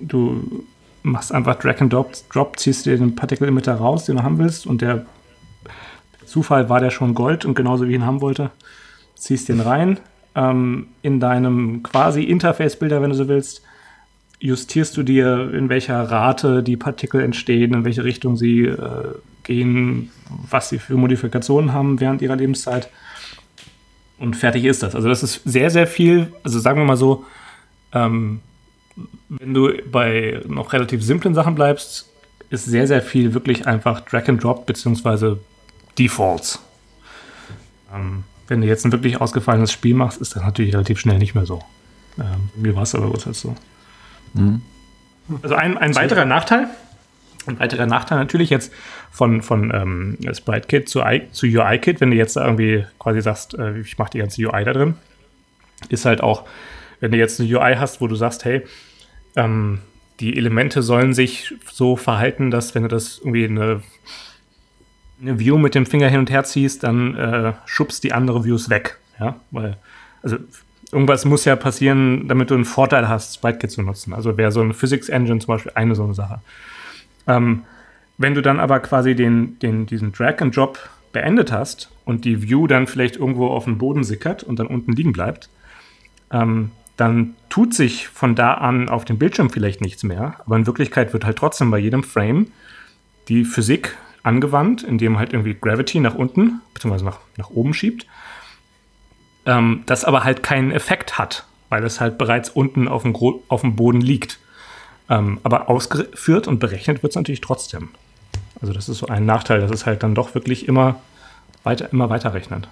du machst einfach Drag and Drop, Drop ziehst dir den Particle-Emitter raus, den du haben willst. Und der Zufall war der schon Gold und genauso wie ich ihn haben wollte, ziehst den rein. Ähm, in deinem quasi Interface-Bilder, wenn du so willst, justierst du dir, in welcher Rate die Partikel entstehen, in welche Richtung sie äh, gehen, was sie für Modifikationen haben während ihrer Lebenszeit. Und fertig ist das. Also das ist sehr, sehr viel, also sagen wir mal so, ähm, wenn du bei noch relativ simplen Sachen bleibst, ist sehr, sehr viel wirklich einfach Drag and Drop beziehungsweise Defaults. Ähm, wenn du jetzt ein wirklich ausgefallenes Spiel machst, ist das natürlich relativ schnell nicht mehr so. Ähm, mir war es aber großteils so. Mhm. Also ein, ein weiterer Nachteil, ein weiterer Nachteil natürlich jetzt von, von ähm, SpriteKit zu, zu UIKit, wenn du jetzt irgendwie quasi sagst, äh, ich mache die ganze UI da drin, ist halt auch, wenn du jetzt eine UI hast, wo du sagst, hey, ähm, die Elemente sollen sich so verhalten, dass wenn du das irgendwie eine, eine View mit dem Finger hin und her ziehst, dann äh, schubst die andere Views weg. Ja, weil, also irgendwas muss ja passieren, damit du einen Vorteil hast, SpriteKit zu nutzen. Also wäre so ein Physics Engine zum Beispiel eine so eine Sache. Ähm, wenn du dann aber quasi den, den, diesen Drag and Drop beendet hast und die View dann vielleicht irgendwo auf den Boden sickert und dann unten liegen bleibt, ähm, dann tut sich von da an auf dem Bildschirm vielleicht nichts mehr. Aber in Wirklichkeit wird halt trotzdem bei jedem Frame die Physik angewandt, indem halt irgendwie Gravity nach unten bzw. nach, nach oben schiebt. Ähm, das aber halt keinen Effekt hat, weil es halt bereits unten auf dem, auf dem Boden liegt. Ähm, aber ausgeführt und berechnet wird es natürlich trotzdem. Also das ist so ein Nachteil, dass es halt dann doch wirklich immer weiter, immer weiter rechnet.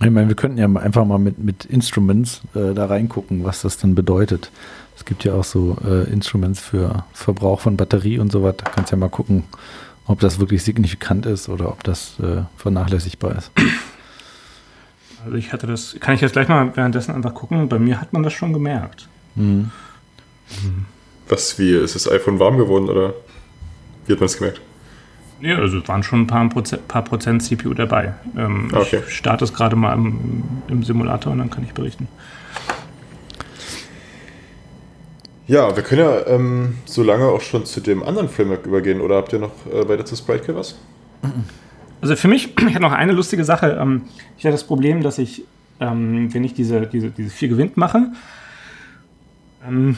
Ich meine, wir könnten ja einfach mal mit, mit Instruments äh, da reingucken, was das dann bedeutet. Es gibt ja auch so äh, Instruments für Verbrauch von Batterie und so weiter. Da kannst ja mal gucken, ob das wirklich signifikant ist oder ob das äh, vernachlässigbar ist. Also ich hatte das, kann ich jetzt gleich mal währenddessen einfach gucken. Bei mir hat man das schon gemerkt. Mhm. Mhm. Was, wie, ist das iPhone warm geworden oder wie hat man es gemerkt? Ja, also es waren schon ein paar Prozent, paar Prozent CPU dabei. Ähm, okay. Ich starte es gerade mal im, im, Simulator und dann kann ich berichten. Ja, wir können ja ähm, so lange auch schon zu dem anderen Framework übergehen. Oder habt ihr noch äh, weiter zu SpriteKit was? Also für mich, ich hatte noch eine lustige Sache. Ähm, ich hatte das Problem, dass ich, ähm, wenn ich diese, diese, diese vier Gewinn mache, ähm,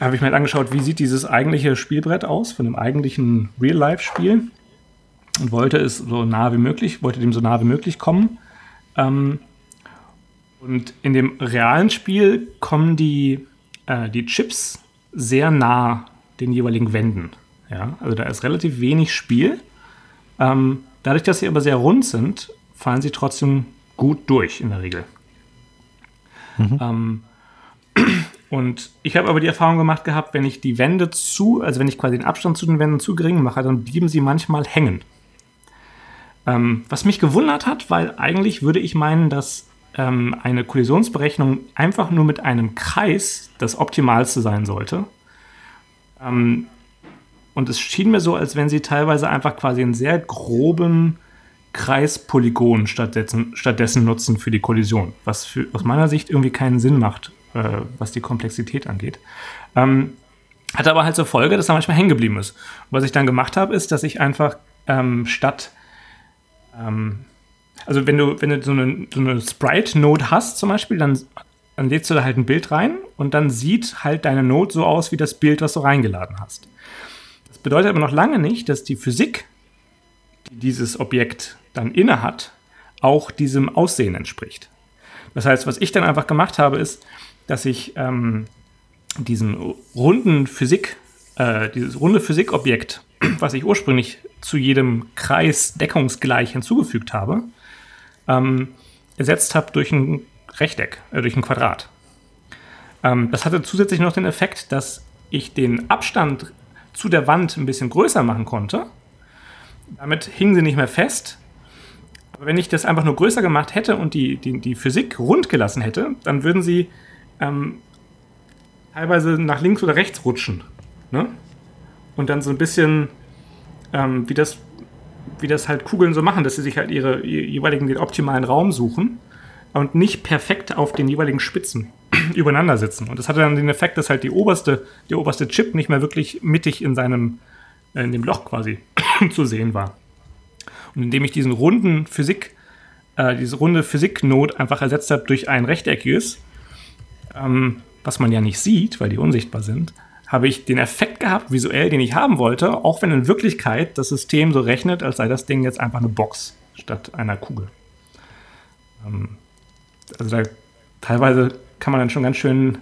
habe ich mir halt angeschaut, wie sieht dieses eigentliche Spielbrett aus von einem eigentlichen Real-Life-Spiel und wollte es so nah wie möglich, wollte dem so nah wie möglich kommen. Und in dem realen Spiel kommen die, äh, die Chips sehr nah den jeweiligen Wänden. Ja? Also da ist relativ wenig Spiel. Dadurch, dass sie aber sehr rund sind, fallen sie trotzdem gut durch in der Regel. Mhm. Ähm, und ich habe aber die Erfahrung gemacht gehabt, wenn ich die Wände zu, also wenn ich quasi den Abstand zu den Wänden zu gering mache, dann blieben sie manchmal hängen. Ähm, was mich gewundert hat, weil eigentlich würde ich meinen, dass ähm, eine Kollisionsberechnung einfach nur mit einem Kreis das Optimalste sein sollte. Ähm, und es schien mir so, als wenn sie teilweise einfach quasi einen sehr groben Kreispolygon stattdessen, stattdessen nutzen für die Kollision, was für, aus meiner Sicht irgendwie keinen Sinn macht, äh, was die Komplexität angeht. Ähm, Hatte aber halt zur Folge, dass er manchmal hängen geblieben ist. Und was ich dann gemacht habe, ist, dass ich einfach ähm, statt, ähm, also wenn du, wenn du so eine, so eine Sprite-Node hast zum Beispiel, dann, dann lädst du da halt ein Bild rein und dann sieht halt deine Node so aus wie das Bild, was du reingeladen hast. Bedeutet aber noch lange nicht, dass die Physik, die dieses Objekt dann inne hat, auch diesem Aussehen entspricht. Das heißt, was ich dann einfach gemacht habe, ist, dass ich ähm, diesen runden Physik, äh, dieses runde Physikobjekt, was ich ursprünglich zu jedem Kreis deckungsgleich hinzugefügt habe, ähm, ersetzt habe durch ein Rechteck, äh, durch ein Quadrat. Ähm, das hatte zusätzlich noch den Effekt, dass ich den Abstand zu der Wand ein bisschen größer machen konnte. Damit hingen sie nicht mehr fest. Aber wenn ich das einfach nur größer gemacht hätte und die, die, die Physik rund gelassen hätte, dann würden sie ähm, teilweise nach links oder rechts rutschen. Ne? Und dann so ein bisschen, ähm, wie, das, wie das halt Kugeln so machen, dass sie sich halt ihre, ihre jeweiligen den optimalen Raum suchen und nicht perfekt auf den jeweiligen Spitzen übereinander sitzen. Und das hatte dann den Effekt, dass halt die oberste, der oberste Chip nicht mehr wirklich mittig in seinem, äh, in dem Loch quasi zu sehen war. Und indem ich diesen runden Physik, äh, diese runde Physik-Node einfach ersetzt habe durch ein rechteckiges, ähm, was man ja nicht sieht, weil die unsichtbar sind, habe ich den Effekt gehabt, visuell, den ich haben wollte, auch wenn in Wirklichkeit das System so rechnet, als sei das Ding jetzt einfach eine Box statt einer Kugel. Ähm, also da teilweise kann man dann schon ganz schön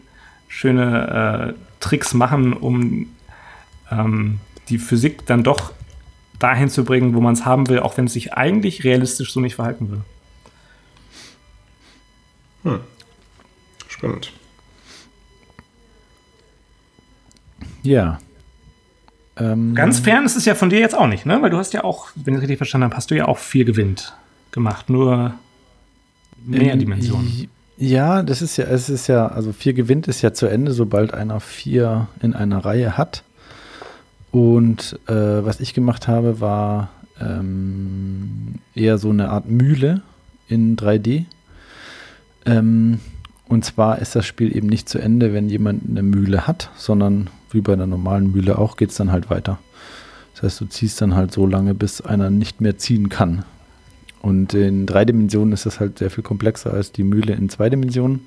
schöne äh, Tricks machen, um ähm, die Physik dann doch dahin zu bringen, wo man es haben will, auch wenn es sich eigentlich realistisch so nicht verhalten will. Hm. Spannend. Ja. Ähm, Ganz fern ist es ja von dir jetzt auch nicht, ne? Weil du hast ja auch, wenn ich es richtig verstanden habe, hast du ja auch viel Gewinnt gemacht, nur mehr ähm, Dimensionen. Ja, das ist ja, es ist ja, also vier gewinnt ist ja zu Ende, sobald einer vier in einer Reihe hat. Und äh, was ich gemacht habe, war ähm, eher so eine Art Mühle in 3D. Ähm, und zwar ist das Spiel eben nicht zu Ende, wenn jemand eine Mühle hat, sondern wie bei einer normalen Mühle auch, geht es dann halt weiter. Das heißt, du ziehst dann halt so lange, bis einer nicht mehr ziehen kann. Und in drei Dimensionen ist das halt sehr viel komplexer als die Mühle in zwei Dimensionen.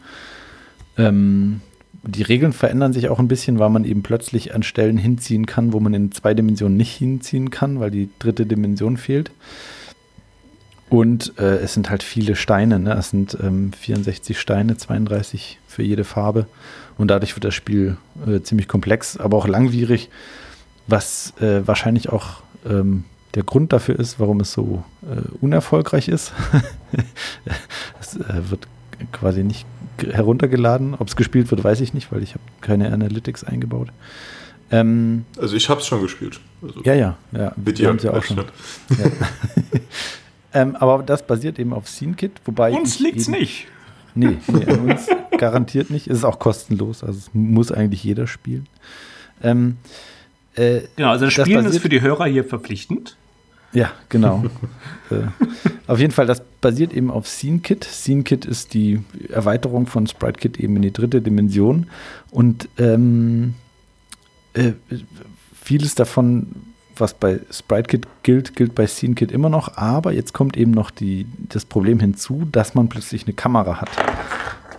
Ähm, die Regeln verändern sich auch ein bisschen, weil man eben plötzlich an Stellen hinziehen kann, wo man in zwei Dimensionen nicht hinziehen kann, weil die dritte Dimension fehlt. Und äh, es sind halt viele Steine, ne? Es sind ähm, 64 Steine, 32 für jede Farbe. Und dadurch wird das Spiel äh, ziemlich komplex, aber auch langwierig, was äh, wahrscheinlich auch ähm, der Grund dafür ist, warum es so äh, unerfolgreich ist. es äh, wird quasi nicht heruntergeladen. Ob es gespielt wird, weiß ich nicht, weil ich habe keine Analytics eingebaut. Ähm, also ich habe es schon gespielt. Also ja, ja, ja. Mit dir ja auch schon. Ja. ähm, aber das basiert eben auf SceneKit, wobei uns liegt's eben, nicht. Nee, nee an uns garantiert nicht. Es ist auch kostenlos, also es muss eigentlich jeder spielen. Ähm, äh, genau, also das Spielen das ist für die Hörer hier verpflichtend. Ja, genau. äh, auf jeden Fall, das basiert eben auf SceneKit. SceneKit ist die Erweiterung von SpriteKit eben in die dritte Dimension. Und ähm, äh, vieles davon was bei SpriteKit gilt, gilt bei SceneKit immer noch, aber jetzt kommt eben noch die, das Problem hinzu, dass man plötzlich eine Kamera hat.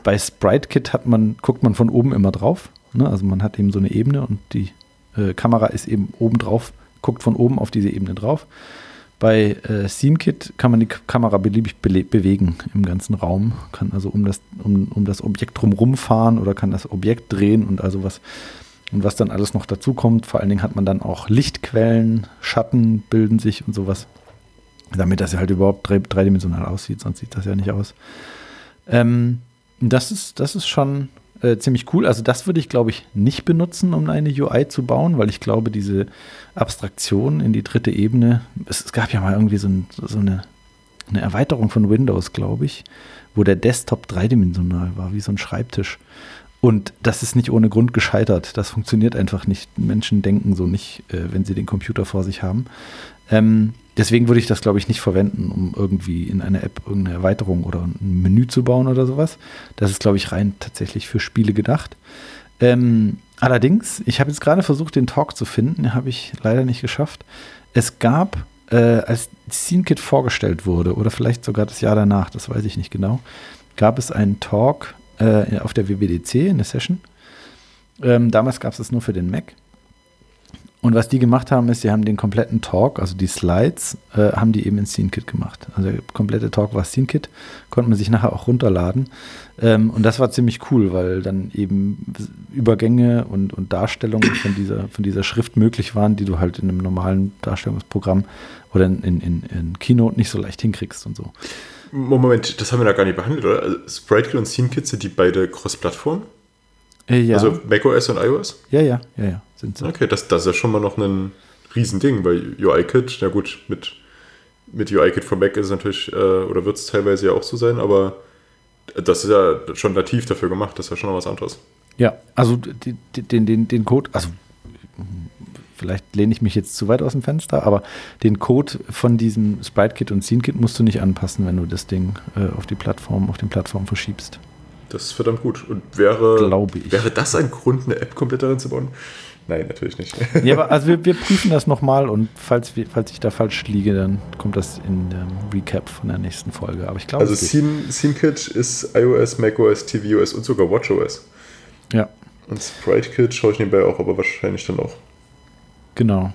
Bei SpriteKit hat man, guckt man von oben immer drauf. Ne? Also man hat eben so eine Ebene und die äh, Kamera ist eben oben drauf, guckt von oben auf diese Ebene drauf. Bei äh, SceneKit kann man die Kamera beliebig be bewegen im ganzen Raum, kann also um das, um, um das Objekt drumherum fahren oder kann das Objekt drehen und also was und was dann alles noch dazu kommt, vor allen Dingen hat man dann auch Lichtquellen, Schatten bilden sich und sowas. Damit das ja halt überhaupt drei, dreidimensional aussieht, sonst sieht das ja nicht aus. Ähm, das, ist, das ist schon äh, ziemlich cool. Also, das würde ich, glaube ich, nicht benutzen, um eine UI zu bauen, weil ich glaube, diese Abstraktion in die dritte Ebene, es, es gab ja mal irgendwie so, ein, so eine, eine Erweiterung von Windows, glaube ich, wo der Desktop dreidimensional war, wie so ein Schreibtisch. Und das ist nicht ohne Grund gescheitert. Das funktioniert einfach nicht. Menschen denken so nicht, äh, wenn sie den Computer vor sich haben. Ähm, deswegen würde ich das, glaube ich, nicht verwenden, um irgendwie in einer App irgendeine Erweiterung oder ein Menü zu bauen oder sowas. Das ist, glaube ich, rein tatsächlich für Spiele gedacht. Ähm, allerdings, ich habe jetzt gerade versucht, den Talk zu finden, habe ich leider nicht geschafft. Es gab, äh, als SceneKit vorgestellt wurde, oder vielleicht sogar das Jahr danach, das weiß ich nicht genau, gab es einen Talk äh, auf der WWDC, in der Session. Ähm, damals gab es das nur für den Mac. Und was die gemacht haben, ist, sie haben den kompletten Talk, also die Slides, äh, haben die eben in SceneKit gemacht. Also der komplette Talk war SceneKit, konnte man sich nachher auch runterladen. Ähm, und das war ziemlich cool, weil dann eben Übergänge und, und Darstellungen von dieser, von dieser Schrift möglich waren, die du halt in einem normalen Darstellungsprogramm oder in, in, in Keynote nicht so leicht hinkriegst und so. Moment, das haben wir da gar nicht behandelt, oder? Also SpriteKit und SceneKit sind die beide Cross-Plattform? Äh, ja. Also macOS und iOS? Ja, ja, ja, ja, sind sie. Okay, das, das ist ja schon mal noch ein Riesending, weil UIKit, na gut, mit, mit UIKit von Mac ist es natürlich, äh, oder wird es teilweise ja auch so sein, aber das ist ja schon nativ dafür gemacht, das ist ja schon noch was anderes. Ja, also den, den, den Code, also vielleicht lehne ich mich jetzt zu weit aus dem Fenster, aber den Code von diesem Sprite-Kit und Scene-Kit musst du nicht anpassen, wenn du das Ding äh, auf die Plattform, auf den Plattformen verschiebst. Das ist verdammt gut. Und wäre, Glaube ich. wäre das ein Grund, eine App komplett darin zu bauen? Nein, natürlich nicht. Ja, aber also wir, wir prüfen das nochmal und falls, wir, falls ich da falsch liege, dann kommt das in dem Recap von der nächsten Folge. Aber ich glaube, Also Scene, SceneKit ist iOS, macOS, tvOS und sogar watchOS. ja, Und SpriteKit schaue ich nebenbei auch, aber wahrscheinlich dann auch. genau.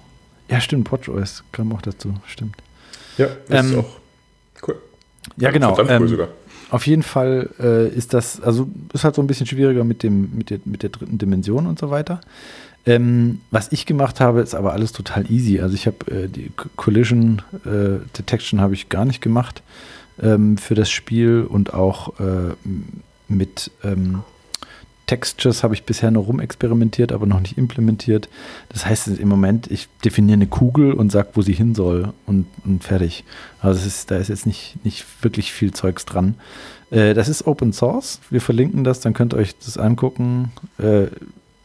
Ja, stimmt, WatchOS kam auch dazu, stimmt. Ja, das Ähm, ist auch cool. Ja, genau. Verdammt cool Ähm, sogar. Auf jeden Fall äh, ist das, also ist halt so ein bisschen schwieriger mit, dem, mit, der, mit der dritten Dimension und so weiter. Ähm, was ich gemacht habe, ist aber alles total easy. Also ich habe äh, die Collision äh, Detection habe ich gar nicht gemacht ähm, für das Spiel und auch äh, mit ähm, Textures habe ich bisher nur rumexperimentiert, aber noch nicht implementiert. Das heißt im Moment, ich definiere eine Kugel und sage, wo sie hin soll und, und fertig. Also ist, da ist jetzt nicht, nicht wirklich viel Zeugs dran. Äh, das ist Open Source. Wir verlinken das, dann könnt ihr euch das angucken. Äh,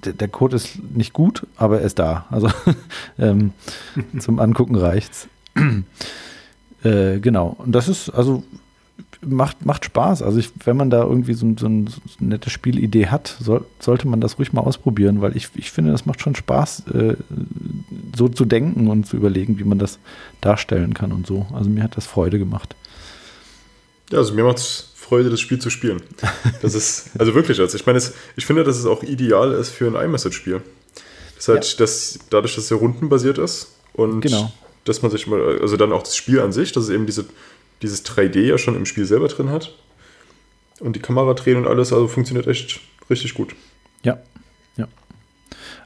der, der Code ist nicht gut, aber er ist da. Also ähm, zum Angucken reicht's. äh, genau. Und das ist, also macht, macht Spaß. Also ich, wenn man da irgendwie so, so, ein, so eine nette Spielidee hat, soll, sollte man das ruhig mal ausprobieren, weil ich, ich finde, das macht schon Spaß, äh, so zu denken und zu überlegen, wie man das darstellen kann und so. Also mir hat das Freude gemacht. Ja, also mir macht es Freude, das Spiel zu spielen. Das ist, also wirklich, also ich meine, es, ich finde, dass es auch ideal ist für ein iMessage-Spiel. Das halt, dass dadurch, dass es ja rundenbasiert ist und Genau. dass man sich mal, also dann auch das Spiel an sich, dass es eben diese, dieses 3D ja schon im Spiel selber drin hat und die Kamera drehen und alles, also funktioniert echt richtig gut. Ja, ja.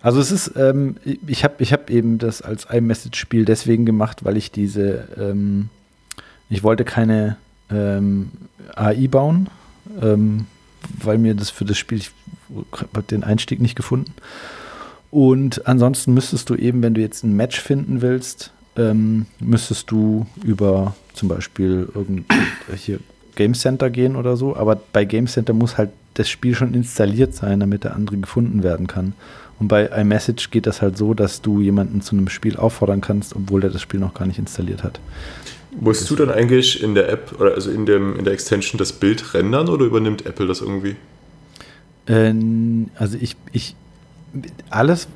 Also es ist, ähm, ich habe ich hab eben das als iMessage-Spiel deswegen gemacht, weil ich diese, ähm, ich wollte keine ähm, AI bauen, ähm, weil mir das für das Spiel, ich habe den Einstieg nicht gefunden. Und ansonsten müsstest du eben, wenn du jetzt ein Match finden willst, ähm, müsstest du über zum Beispiel irgend hier Game Center gehen oder so. Aber bei Game Center muss halt das Spiel schon installiert sein, damit der andere gefunden werden kann. Und bei iMessage geht das halt so, dass du jemanden zu einem Spiel auffordern kannst, obwohl der das Spiel noch gar nicht installiert hat. Musst du dann eigentlich in der App oder also in, dem, in der Extension das Bild rendern oder übernimmt Apple das irgendwie? Ähm, also ich, ich, alles,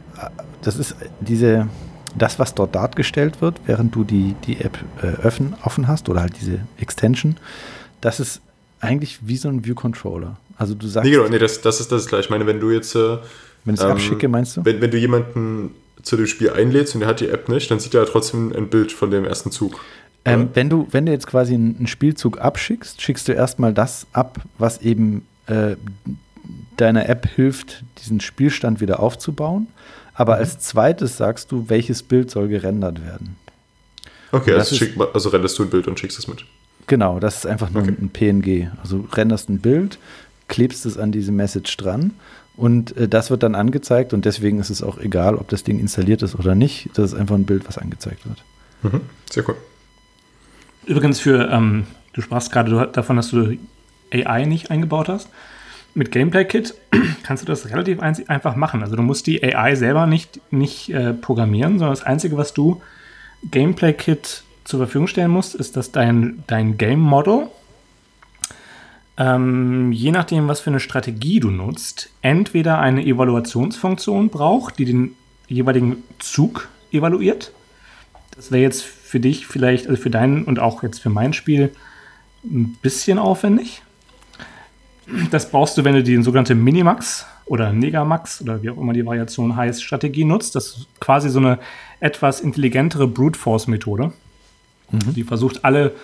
das ist diese, das, was dort dargestellt wird, während du die, die App äh, öffnen, offen hast oder halt diese Extension, das ist eigentlich wie so ein View-Controller. Also du sagst, Nee, genau, nee, das, das ist das gleich. Ich meine, wenn du jetzt, äh, wenn ich es ähm, abschicke, meinst du? wenn, wenn du jemanden zu dem Spiel einlädst und der hat die App nicht, dann sieht er trotzdem ein Bild von dem ersten Zug. Ähm, wenn, du, wenn du jetzt quasi einen, einen Spielzug abschickst, schickst du erstmal das ab, was eben äh, deiner App hilft, diesen Spielstand wieder aufzubauen. Aber als zweites sagst du, welches Bild soll gerendert werden. okay, das also, ist- schick, also renderst du ein Bild und schickst es mit. Genau, das ist einfach nur Okay. ein PNG. Also renderst ein Bild, klebst es an diese Message dran und äh, das wird dann angezeigt und deswegen ist es auch egal, ob das Ding installiert ist oder nicht. Das ist einfach ein Bild, was angezeigt wird. Mhm. Sehr cool. Übrigens für, ähm, du sprachst gerade davon, dass du AI nicht eingebaut hast. Mit Gameplay Kit kannst du das relativ einfach machen. Also du musst die AI selber nicht, nicht äh, programmieren, sondern das Einzige, was du Gameplay Kit zur Verfügung stellen musst, ist, dass dein, dein Game Model ähm, je nachdem, was für eine Strategie du nutzt, entweder eine Evaluationsfunktion braucht, die den jeweiligen Zug evaluiert. Das wäre jetzt für dich vielleicht, also für deinen und auch jetzt für mein Spiel, ein bisschen aufwendig. Das brauchst du, wenn du die sogenannte Minimax oder Negamax oder wie auch immer die Variation heißt, Strategie nutzt. Das ist quasi so eine etwas intelligentere Brute Force Methode. Mhm. Die versucht alle,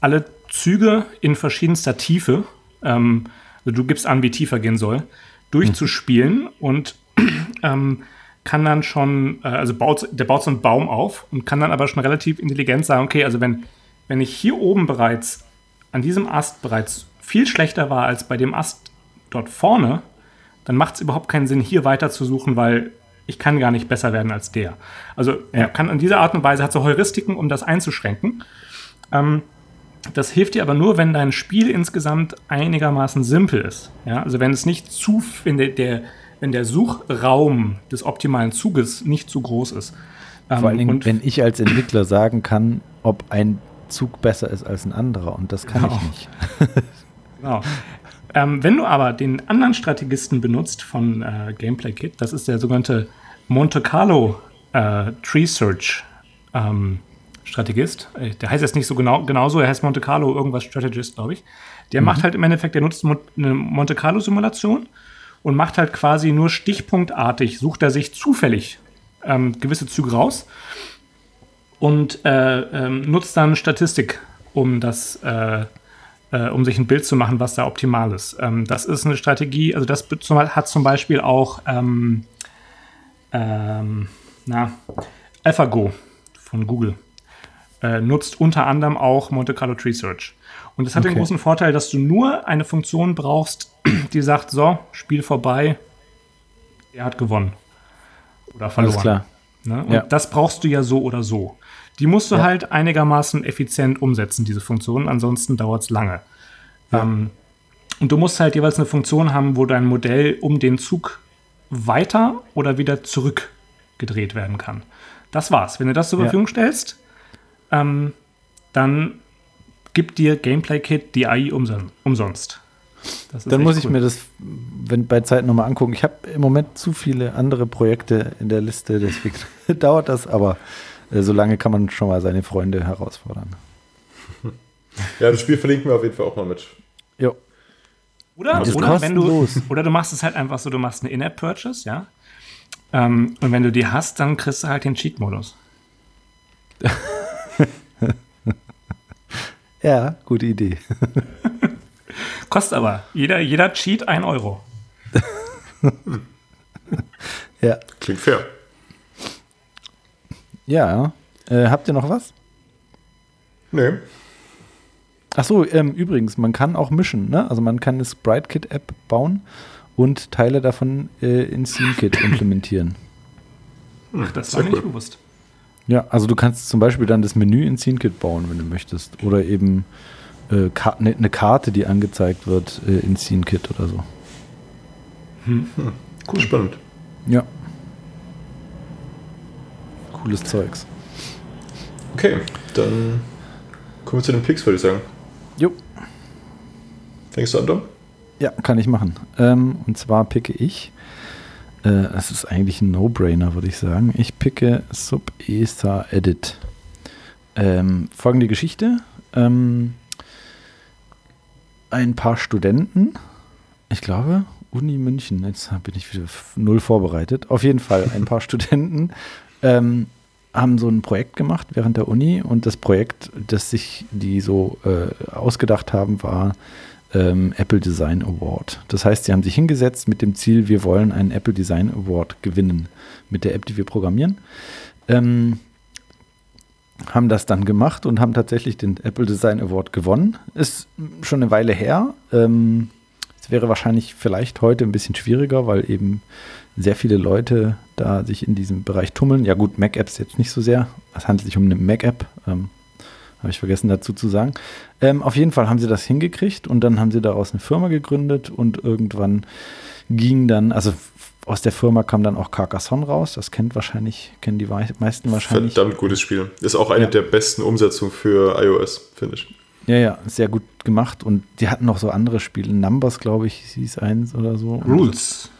alle Züge in verschiedenster Tiefe, ähm, also du gibst an, wie tiefer gehen soll, durchzuspielen mhm. und ähm, kann dann schon, äh, also baut, der baut so einen Baum auf und kann dann aber schon relativ intelligent sagen, okay, also wenn, wenn ich hier oben bereits an diesem Ast bereits viel schlechter war als bei dem Ast dort vorne, dann macht es überhaupt keinen Sinn, hier weiter zu suchen, weil ich kann gar nicht besser werden als der. Also er kann in dieser Art und Weise, hat so Heuristiken, um das einzuschränken. Ähm, das hilft dir aber nur, wenn dein Spiel insgesamt einigermaßen simpel ist. Ja? Also wenn es nicht zu, wenn der, der, wenn der Suchraum des optimalen Zuges nicht zu groß ist. Ähm, Vor allen Dingen, wenn ich als Entwickler sagen kann, ob ein Zug besser ist als ein anderer. Und das kann genau. ich nicht. genau. Ähm, wenn du aber den anderen Strategisten benutzt von äh, Gameplay Kit, das ist der sogenannte Monte Carlo äh, Tree Search ähm, Strategist. Äh, der heißt jetzt nicht so genau genauso, er heißt Monte Carlo irgendwas Strategist, glaube ich. Der mhm. macht halt im Endeffekt, der nutzt eine Monte Carlo Simulation und macht halt quasi nur stichpunktartig, sucht er sich zufällig ähm, gewisse Züge raus und äh, ähm, nutzt dann Statistik, um das, äh, äh, um sich ein Bild zu machen, was da optimal ist. Ähm, das ist eine Strategie, also das hat zum Beispiel auch ähm, ähm, na, AlphaGo von Google. Äh, nutzt unter anderem auch Monte Carlo Tree Search. Und das hat okay. den großen Vorteil, dass du nur eine Funktion brauchst, die sagt, so, Spiel vorbei, er hat gewonnen. Oder verloren. Alles klar. Ne? Und ja. das brauchst du ja so oder so. Die musst du ja. halt einigermaßen effizient umsetzen, diese Funktionen, ansonsten dauert es lange. Ja. Ähm, und du musst halt jeweils eine Funktion haben, wo dein Modell um den Zug weiter oder wieder zurückgedreht werden kann. Das war's. Wenn du das zur Verfügung stellst, ähm, dann gibt dir Gameplay Kit die AI umsonst. Dann muss ich cool. mir das wenn bei Zeit nochmal angucken. Ich habe im Moment zu viele andere Projekte in der Liste, deswegen dauert das, aber solange kann man schon mal seine Freunde herausfordern. Ja, das Spiel verlinken wir auf jeden Fall auch mal mit. Jo. Oder, oder, wenn du, oder du machst es halt einfach so, du machst eine In-App-Purchase, ja. Ähm, und wenn du die hast, dann kriegst du halt den Cheat-Modus. ja, gute Idee. Kostet aber jeder, jeder Cheat 1 Euro. ja. Klingt fair. Ja. Äh, habt ihr noch was? Nee. Achso, ähm, übrigens, man kann auch mischen, ne? Also man kann eine Sprite-Kit-App bauen und Teile davon äh, in SceneKit implementieren. Ach, das war mir nicht bewusst. Ja, also du kannst zum Beispiel dann das Menü in SceneKit bauen, wenn du möchtest. Oder eben eine äh, ne, ne Karte, die angezeigt wird äh, in SceneKit oder so. Hm. Hm. Cool, spannend. Ja. Cooles Zeugs. Okay, dann kommen wir zu den Picks, würde ich sagen. Jo. Fängst du an, Dom? Ja, kann ich machen. Ähm, und zwar picke ich, äh, es ist eigentlich ein No-Brainer, würde ich sagen. Ich picke Sub-ESA Edit. Ähm, folgende Geschichte. Ähm, ein paar Studenten, ich glaube, Uni München, jetzt bin ich wieder null vorbereitet. Auf jeden Fall, ein paar Studenten ähm, haben so ein Projekt gemacht während der Uni und das Projekt, das sich die so äh, ausgedacht haben, war ähm, Apple Design Award. Das heißt, sie haben sich hingesetzt mit dem Ziel, wir wollen einen Apple Design Award gewinnen mit der App, die wir programmieren. Ähm, haben das dann gemacht und haben tatsächlich den Apple Design Award gewonnen. Ist schon eine Weile her. Ähm, es wäre wahrscheinlich vielleicht heute ein bisschen schwieriger, weil eben sehr viele Leute da sich in diesem Bereich tummeln. Ja gut, Mac-Apps jetzt nicht so sehr. Es handelt sich um eine Mac-App. Ähm, Habe ich vergessen dazu zu sagen. Ähm, auf jeden Fall haben sie das hingekriegt und dann haben sie daraus eine Firma gegründet und irgendwann ging dann, also aus der Firma kam dann auch Carcassonne raus. Das kennt wahrscheinlich, kennen die meisten wahrscheinlich. Verdammt gutes Spiel. Ist auch eine ja. der besten Umsetzungen für iOS, finde ich. Ja, ja, sehr gut gemacht. Und die hatten noch so andere Spiele. Numbers, glaube ich, hieß eins oder so. Rules.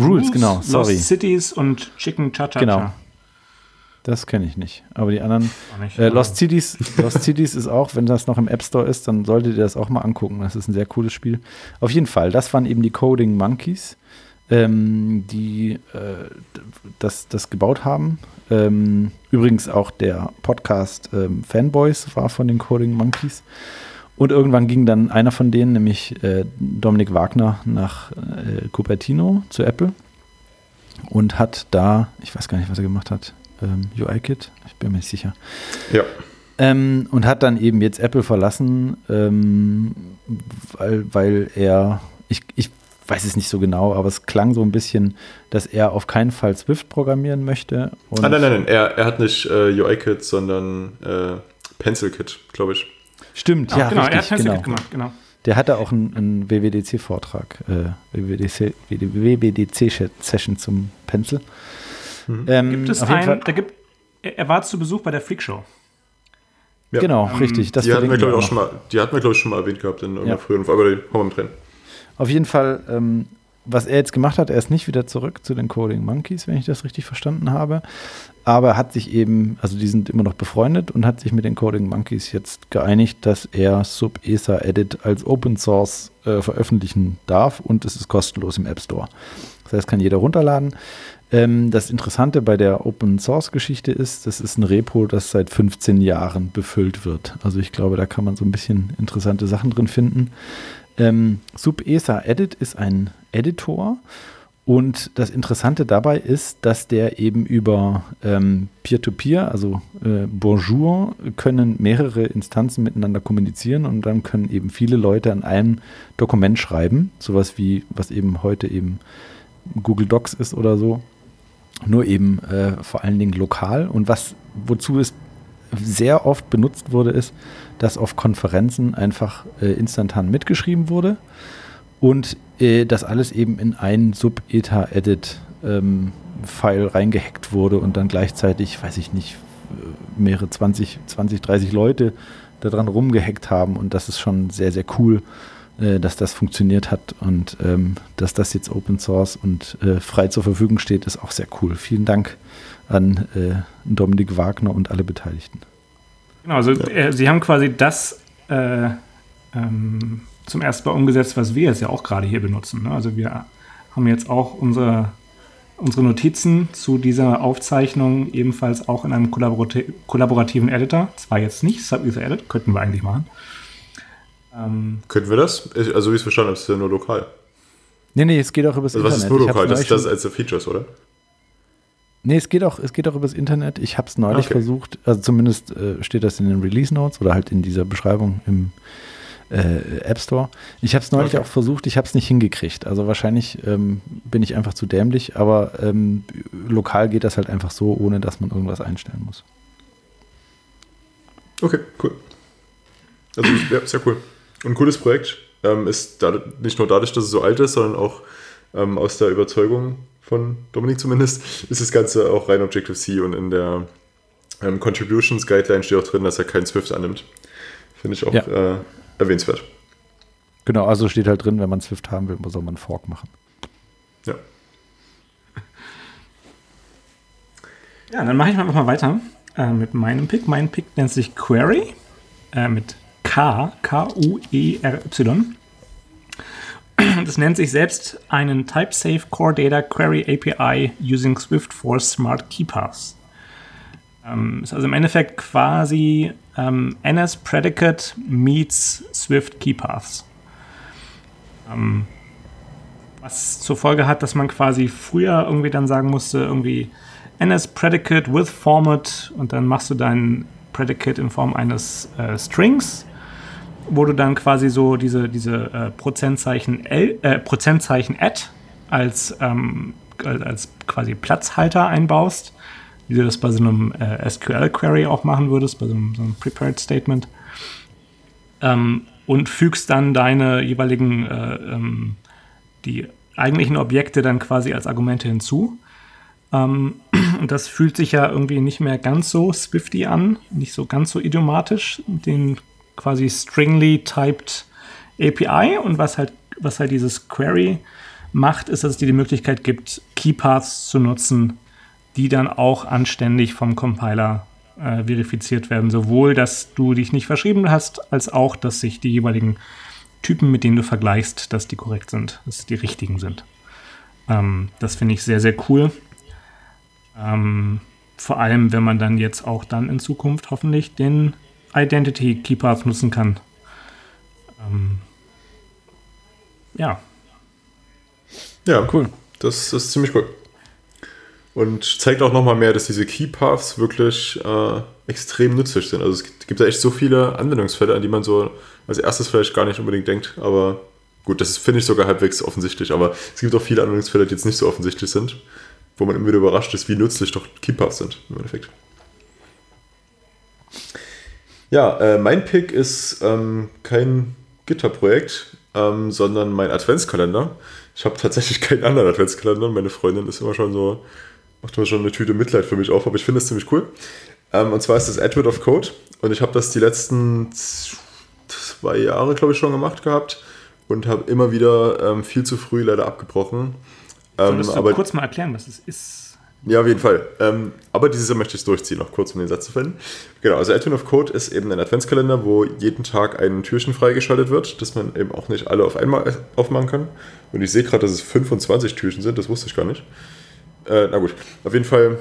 Rules, genau, sorry. Lost Cities und Chicken Cha Cha Genau. Das kenne ich nicht. Aber die anderen. Nicht. Äh, Lost Cities, Lost Cities ist auch, wenn das noch im App Store ist, dann solltet ihr das auch mal angucken. Das ist ein sehr cooles Spiel. Auf jeden Fall, das waren eben die Coding Monkeys, ähm, die äh, das, das gebaut haben. Ähm, übrigens auch der Podcast ähm, Fanboys war von den Coding Monkeys. Und irgendwann ging dann einer von denen, nämlich äh, Dominik Wagner, nach äh, Cupertino zu Apple und hat da, ich weiß gar nicht, was er gemacht hat, ähm, UI-Kit, ich bin mir nicht sicher. Ja. Ähm, und hat dann eben jetzt Apple verlassen, ähm, weil, weil er, ich, ich weiß es nicht so genau, aber es klang so ein bisschen, dass er auf keinen Fall Swift programmieren möchte. Ah, nein, nein, nein. Er, er hat nicht äh, UI-Kit, sondern äh, Pencil-Kit, glaube ich. Stimmt, Ja, genau, er hat richtig, Pencil genau. Gemacht, genau. Der hatte auch einen, einen WWDC-Vortrag, äh, WWDC, WWDC-Session zum Pencil. Ähm, Gibt es auf jeden einen, Fall, da gibt, er war zu Besuch bei der Freak Show. Ja. Genau, Ähm, richtig. Das die hatten wir, glaube ich, auch schon mal, die hatten wir, glaube ich, schon mal erwähnt gehabt in irgendeiner Ja. früheren Folge, aber die hauen wir mit rein. Auf jeden Fall, ähm, was er jetzt gemacht hat, er ist nicht wieder zurück zu den Coding Monkeys, wenn ich das richtig verstanden habe. Aber er hat sich eben, also die sind immer noch befreundet und hat sich mit den Coding Monkeys jetzt geeinigt, dass er Sub-ESA Edit als Open Source äh, veröffentlichen darf und es ist kostenlos im App Store. Das heißt, kann jeder runterladen. Ähm, das Interessante bei der Open Source Geschichte ist, das ist ein Repo, das seit 15 Jahren befüllt wird. Also ich glaube, da kann man so ein bisschen interessante Sachen drin finden. Ähm, SubESA Edit ist ein Editor und das Interessante dabei ist, dass der eben über ähm, Peer-to-Peer, also äh, Bonjour, können mehrere Instanzen miteinander kommunizieren und dann können eben viele Leute an einem Dokument schreiben, sowas wie, was eben heute eben Google Docs ist oder so, nur eben äh, vor allen Dingen lokal. Und was, wozu es sehr oft benutzt wurde, ist, dass auf Konferenzen einfach äh, instantan mitgeschrieben wurde und äh, das alles eben in einen Sub-ETA-Edit-File reingehackt wurde und dann gleichzeitig, weiß ich nicht, äh, mehrere 20, 20, 30 Leute daran rumgehackt haben und das ist schon sehr, sehr cool, äh, dass das funktioniert hat und ähm, dass das jetzt Open Source und äh, frei zur Verfügung steht, ist auch sehr cool. Vielen Dank an äh, Dominik Wagner und alle Beteiligten. Genau, also äh, sie haben quasi das äh, ähm, zum ersten Mal umgesetzt, was wir jetzt ja auch gerade hier benutzen. Ne? Also wir haben jetzt auch unsere, unsere Notizen zu dieser Aufzeichnung ebenfalls auch in einem kollaborati kollaborativen Editor. Zwar jetzt nicht Sub-User Edit, könnten wir eigentlich machen. Ähm, Könnten wir das? Ich- Also, wie ich es verstanden habe, ist es ja nur lokal. Nee, nee, es geht auch übers Also, was ist Internet. nur lokal? Das, das schon- als Features, oder? Nee, es geht auch, es geht auch übers Internet. Ich habe es neulich Okay. versucht, also zumindest äh, steht das in den Release Notes oder halt in dieser Beschreibung im äh, App Store. Ich habe es neulich Okay. auch versucht, ich habe es nicht hingekriegt. Also wahrscheinlich ähm, bin ich einfach zu dämlich, aber ähm, lokal geht das halt einfach so, ohne dass man irgendwas einstellen muss. Okay, cool. Also, ja, sehr cool. Und ein cooles Projekt. Ähm, ist da, nicht nur dadurch, dass es so alt ist, sondern auch ähm, aus der Überzeugung von Dominik zumindest, ist das Ganze auch rein Objective-C und in der ähm, Contributions Guideline steht auch drin, dass er kein Swift annimmt. Finde ich auch Ja. äh, erwähnenswert. Genau, also steht halt drin, wenn man Swift haben will, soll man einen Fork machen. Ja. Ja, dann mache ich einfach mal weiter äh, mit meinem Pick. Mein Pick nennt sich Query äh, mit K, K-U-E-R-Y. Das nennt sich selbst einen Type-Safe Core Data Query API using Swift for Smart Keypaths. Ähm, ist also im Endeffekt quasi ähm, NS Predicate meets Swift Keypaths. Ähm, was zur Folge hat, dass man quasi früher irgendwie dann sagen musste, irgendwie NS Predicate with Format und dann machst du dein Predicate in Form eines äh, Strings, wo du dann quasi so diese, diese äh, Prozentzeichen, L, äh, Prozentzeichen add als, ähm, als- als quasi Platzhalter einbaust, wie du das bei so einem äh, SQL-Query auch machen würdest, bei so einem, so einem Prepared Statement. Ähm, und fügst dann deine jeweiligen äh, ähm, die eigentlichen Objekte dann quasi als Argumente hinzu. Ähm, und das fühlt sich ja irgendwie nicht mehr ganz so Swifty an, nicht so ganz so idiomatisch, den quasi stringly typed API und was halt, was halt dieses Query macht, ist, dass es dir die Möglichkeit gibt, Keypaths zu nutzen, die dann auch anständig vom Compiler äh, verifiziert werden. Sowohl, dass du dich nicht verschrieben hast, als auch, dass sich die jeweiligen Typen, mit denen du vergleichst, dass die korrekt sind, dass die richtigen sind. Ähm, das finde ich sehr, sehr cool. Ähm, vor allem, wenn man dann jetzt auch dann in Zukunft hoffentlich den Identity Keeper nutzen kann. Ähm, ja. Ja, cool. Das, das ist ziemlich cool. Und zeigt auch nochmal mehr, dass diese Key Paths wirklich äh, extrem nützlich sind. Also es gibt da echt so viele Anwendungsfälle, an die man so als erstes vielleicht gar nicht unbedingt denkt. Aber gut, das finde ich sogar halbwegs offensichtlich. Aber es gibt auch viele Anwendungsfälle, die jetzt nicht so offensichtlich sind, wo man immer wieder überrascht ist, wie nützlich doch Key Paths sind im Endeffekt. Ja, äh, mein Pick ist ähm, kein Gitterprojekt, ähm, sondern mein Adventskalender. Ich habe tatsächlich keinen anderen Adventskalender. Meine Freundin ist immer schon so, macht immer schon eine Tüte Mitleid für mich auf, aber ich finde es ziemlich cool. Ähm, und zwar ist das Edward of Code und ich habe das die letzten zwei Jahre, glaube ich, schon gemacht gehabt und habe immer wieder ähm, viel zu früh leider abgebrochen. Solltest ähm, du kurz mal erklären, was es ist? Ja, auf jeden Fall. Ähm, aber dieses Jahr möchte ich es durchziehen, noch kurz, um den Satz zu finden. Genau, also Advent of Code ist eben ein Adventskalender, wo jeden Tag ein Türchen freigeschaltet wird, dass man eben auch nicht alle auf einmal aufmachen kann. Und ich sehe gerade, dass es 25 Türchen sind, das wusste ich gar nicht. Äh, na gut, auf jeden Fall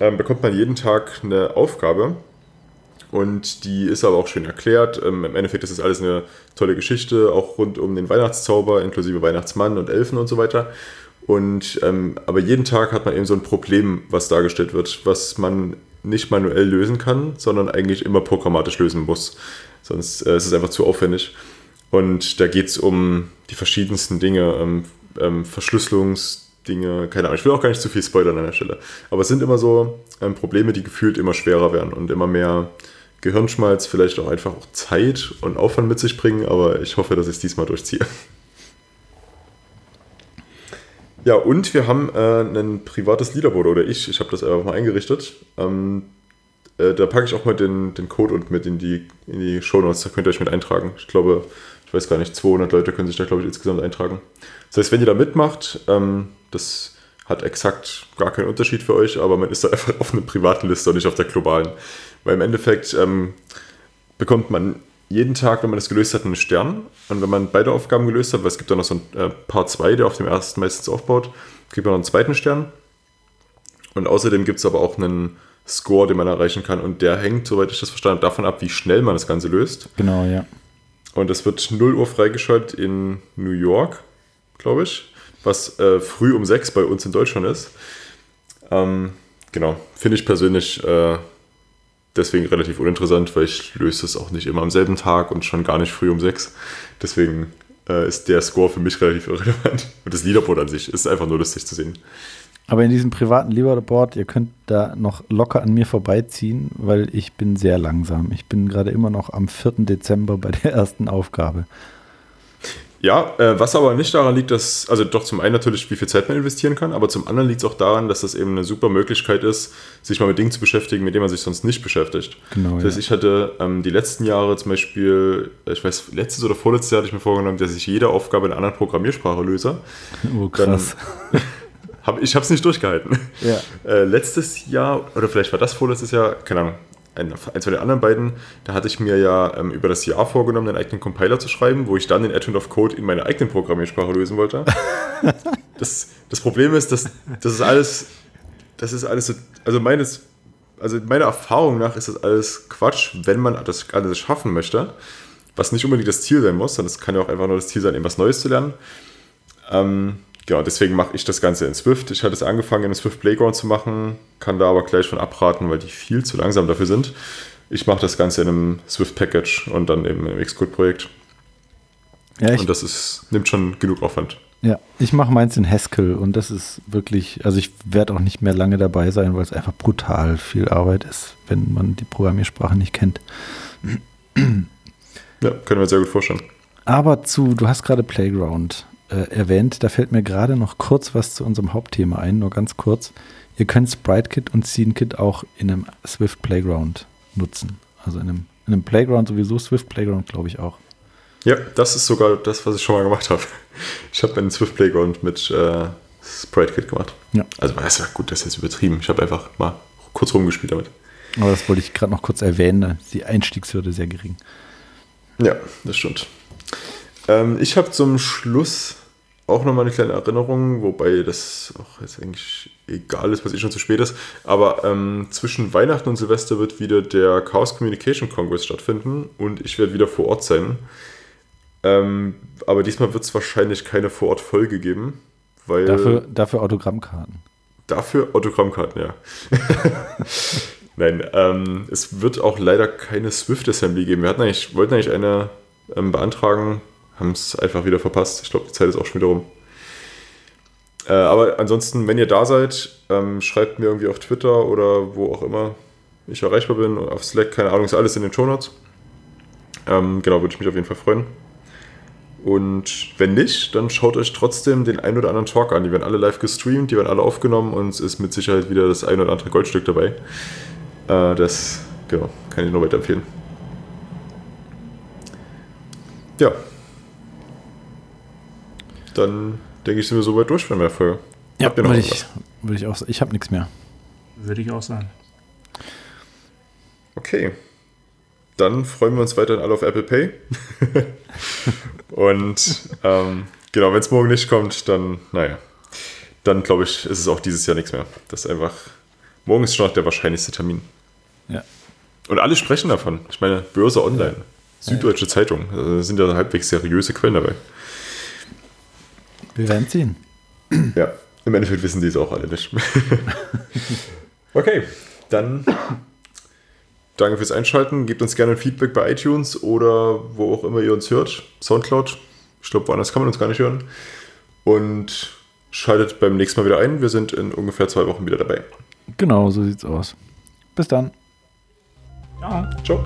ähm, bekommt man jeden Tag eine Aufgabe und die ist aber auch schön erklärt. Ähm, Im Endeffekt ist es alles eine tolle Geschichte, auch rund um den Weihnachtszauber, inklusive Weihnachtsmann und Elfen und so weiter. Und ähm, aber jeden Tag hat man eben so ein Problem, was dargestellt wird, was man nicht manuell lösen kann, sondern eigentlich immer programmatisch lösen muss. Sonst äh, ist es einfach zu aufwendig. Und da geht es um die verschiedensten Dinge, ähm, ähm, Verschlüsselungsdinge, keine Ahnung. Ich will auch gar nicht zu viel spoilern an der Stelle. Aber es sind immer so ähm, Probleme, die gefühlt immer schwerer werden und immer mehr Gehirnschmalz, vielleicht auch einfach auch Zeit und Aufwand mit sich bringen. Aber ich hoffe, dass ich es diesmal durchziehe. Ja, und wir haben äh, ein privates Leaderboard, oder ich, ich habe das einfach mal eingerichtet. Ähm, äh, da packe ich auch mal den, den Code und mit in die, in die Shownotes, da könnt ihr euch mit eintragen. Ich glaube, ich weiß gar nicht, 200 Leute können sich da, glaube ich, insgesamt eintragen. Das heißt, wenn ihr da mitmacht, ähm, das hat exakt gar keinen Unterschied für euch, aber man ist da einfach auf einer privaten Liste und nicht auf der globalen. Weil im Endeffekt ähm, bekommt man jeden Tag, wenn man das gelöst hat, einen Stern. Und wenn man beide Aufgaben gelöst hat, weil es gibt da noch so ein äh, Part 2, der auf dem ersten meistens aufbaut, kriegt man noch einen zweiten Stern. Und außerdem gibt es aber auch einen Score, den man erreichen kann. Und der hängt, soweit ich das verstanden habe, davon ab, wie schnell man das Ganze löst. Genau, ja. Und das wird 0 Uhr freigeschaltet in New York, glaube ich. Was äh, früh um 6 bei uns in Deutschland ist. Ähm, genau, finde ich persönlich äh, deswegen relativ uninteressant, weil ich löse es auch nicht immer am selben Tag und schon gar nicht früh um sechs. Deswegen äh, ist der Score für mich relativ irrelevant. Und das Leaderboard an sich ist einfach nur lustig zu sehen. Aber in diesem privaten Leaderboard, ihr könnt da noch locker an mir vorbeiziehen, weil ich bin sehr langsam. Ich bin gerade immer noch am 4. Dezember bei der ersten Aufgabe. Ja, äh, was aber nicht daran liegt, dass, also doch zum einen natürlich, wie viel Zeit man investieren kann, aber zum anderen liegt es auch daran, dass das eben eine super Möglichkeit ist, sich mal mit Dingen zu beschäftigen, mit denen man sich sonst nicht beschäftigt. Genau. Das heißt, ja. ich hatte ähm, die letzten Jahre zum Beispiel, ich weiß, letztes oder vorletztes Jahr hatte ich mir vorgenommen, dass ich jede Aufgabe in einer anderen Programmiersprache löse. Oh, krass. Dann, hab, ich habe es nicht durchgehalten. Ja. Äh, letztes Jahr, oder vielleicht war das vorletztes Jahr, keine Ahnung, ein, eins von den anderen beiden, da hatte ich mir ja ähm, über das Jahr vorgenommen, einen eigenen Compiler zu schreiben, wo ich dann den Advent of Code in meiner eigenen Programmiersprache lösen wollte. das, das Problem ist, dass das ist alles, das ist alles so, also meines, also meiner Erfahrung nach ist das alles Quatsch, wenn man das alles schaffen möchte, was nicht unbedingt das Ziel sein muss, sondern es kann ja auch einfach nur das Ziel sein, etwas Neues zu lernen. Ähm, Genau, deswegen mache ich das Ganze in Swift. Ich hatte es angefangen, in Swift Playground zu machen, kann da aber gleich von abraten, weil die viel zu langsam dafür sind. Ich mache das Ganze in einem Swift Package und dann eben im Xcode-Projekt. Ja, und das ist, nimmt schon genug Aufwand. Ja, ich mache meins in Haskell und das ist wirklich, also ich werde auch nicht mehr lange dabei sein, weil es einfach brutal viel Arbeit ist, wenn man die Programmiersprache nicht kennt. Ja, können wir sehr gut vorstellen. Aber zu, du hast gerade Playground äh, erwähnt. Da fällt mir gerade noch kurz was zu unserem Hauptthema ein, nur ganz kurz. Ihr könnt SpriteKit und SceneKit auch in einem Swift Playground nutzen, also in einem in einem Playground sowieso, Swift Playground glaube ich auch. Ja, das ist sogar das, was ich schon mal gemacht habe. Ich habe einen Swift Playground mit äh, Sprite Kit gemacht. Ja. Also, das war gut, das ist jetzt übertrieben. Ich habe einfach mal kurz rumgespielt damit. Aber das wollte ich gerade noch kurz erwähnen, ist die Einstiegshürde sehr gering. Ja, das stimmt. Ähm, ich habe zum Schluss auch nochmal eine kleine Erinnerung, wobei das auch jetzt eigentlich egal ist, was eh schon zu spät ist. Aber ähm, zwischen Weihnachten und Silvester wird wieder der Chaos Communication Congress stattfinden und ich werde wieder vor Ort sein. Ähm, aber diesmal wird es wahrscheinlich keine Vor-Ort-Folge geben, weil. Dafür, dafür Autogrammkarten. Dafür Autogrammkarten, ja. Nein, ähm, es wird auch leider keine Swift Assembly geben. Wir hatten eigentlich, wollten eigentlich eine ähm, beantragen, haben es einfach wieder verpasst. Ich glaube, die Zeit ist auch schon wieder rum. Äh, aber ansonsten, wenn ihr da seid, ähm, schreibt mir irgendwie auf Twitter oder wo auch immer ich erreichbar bin, auf Slack, keine Ahnung, ist alles in den Show Notes. Ähm, genau, würde ich mich auf jeden Fall freuen. Und wenn nicht, dann schaut euch trotzdem den ein oder anderen Talk an. Die werden alle live gestreamt, die werden alle aufgenommen und es ist mit Sicherheit wieder das ein oder andere Goldstück dabei. Äh, das genau, kann ich nur weiterempfehlen. Ja. Dann denke ich, sind wir soweit durch mit der Folge. Ja, Habt ihr noch würde ich, würde ich auch. Ich habe nichts mehr. Würde ich auch sagen. Okay. Dann freuen wir uns weiterhin alle auf Apple Pay. Und ähm, genau, wenn es morgen nicht kommt, dann, naja, dann glaube ich, ist es auch dieses Jahr nichts mehr. Das ist einfach, morgen ist schon noch der wahrscheinlichste Termin. Ja. Und alle sprechen davon. Ich meine, Börse Online, Süddeutsche Zeitung, also sind ja halbwegs seriöse Quellen dabei. Wir werden sehen. Ja, im Endeffekt wissen die es auch alle nicht. okay, dann danke fürs Einschalten. Gebt uns gerne ein Feedback bei iTunes oder wo auch immer ihr uns hört. Soundcloud. Ich glaube, woanders kann man uns gar nicht hören. Und schaltet beim nächsten Mal wieder ein. Wir sind in ungefähr zwei Wochen wieder dabei. Genau, so sieht's aus. Bis dann. Ja. Ciao.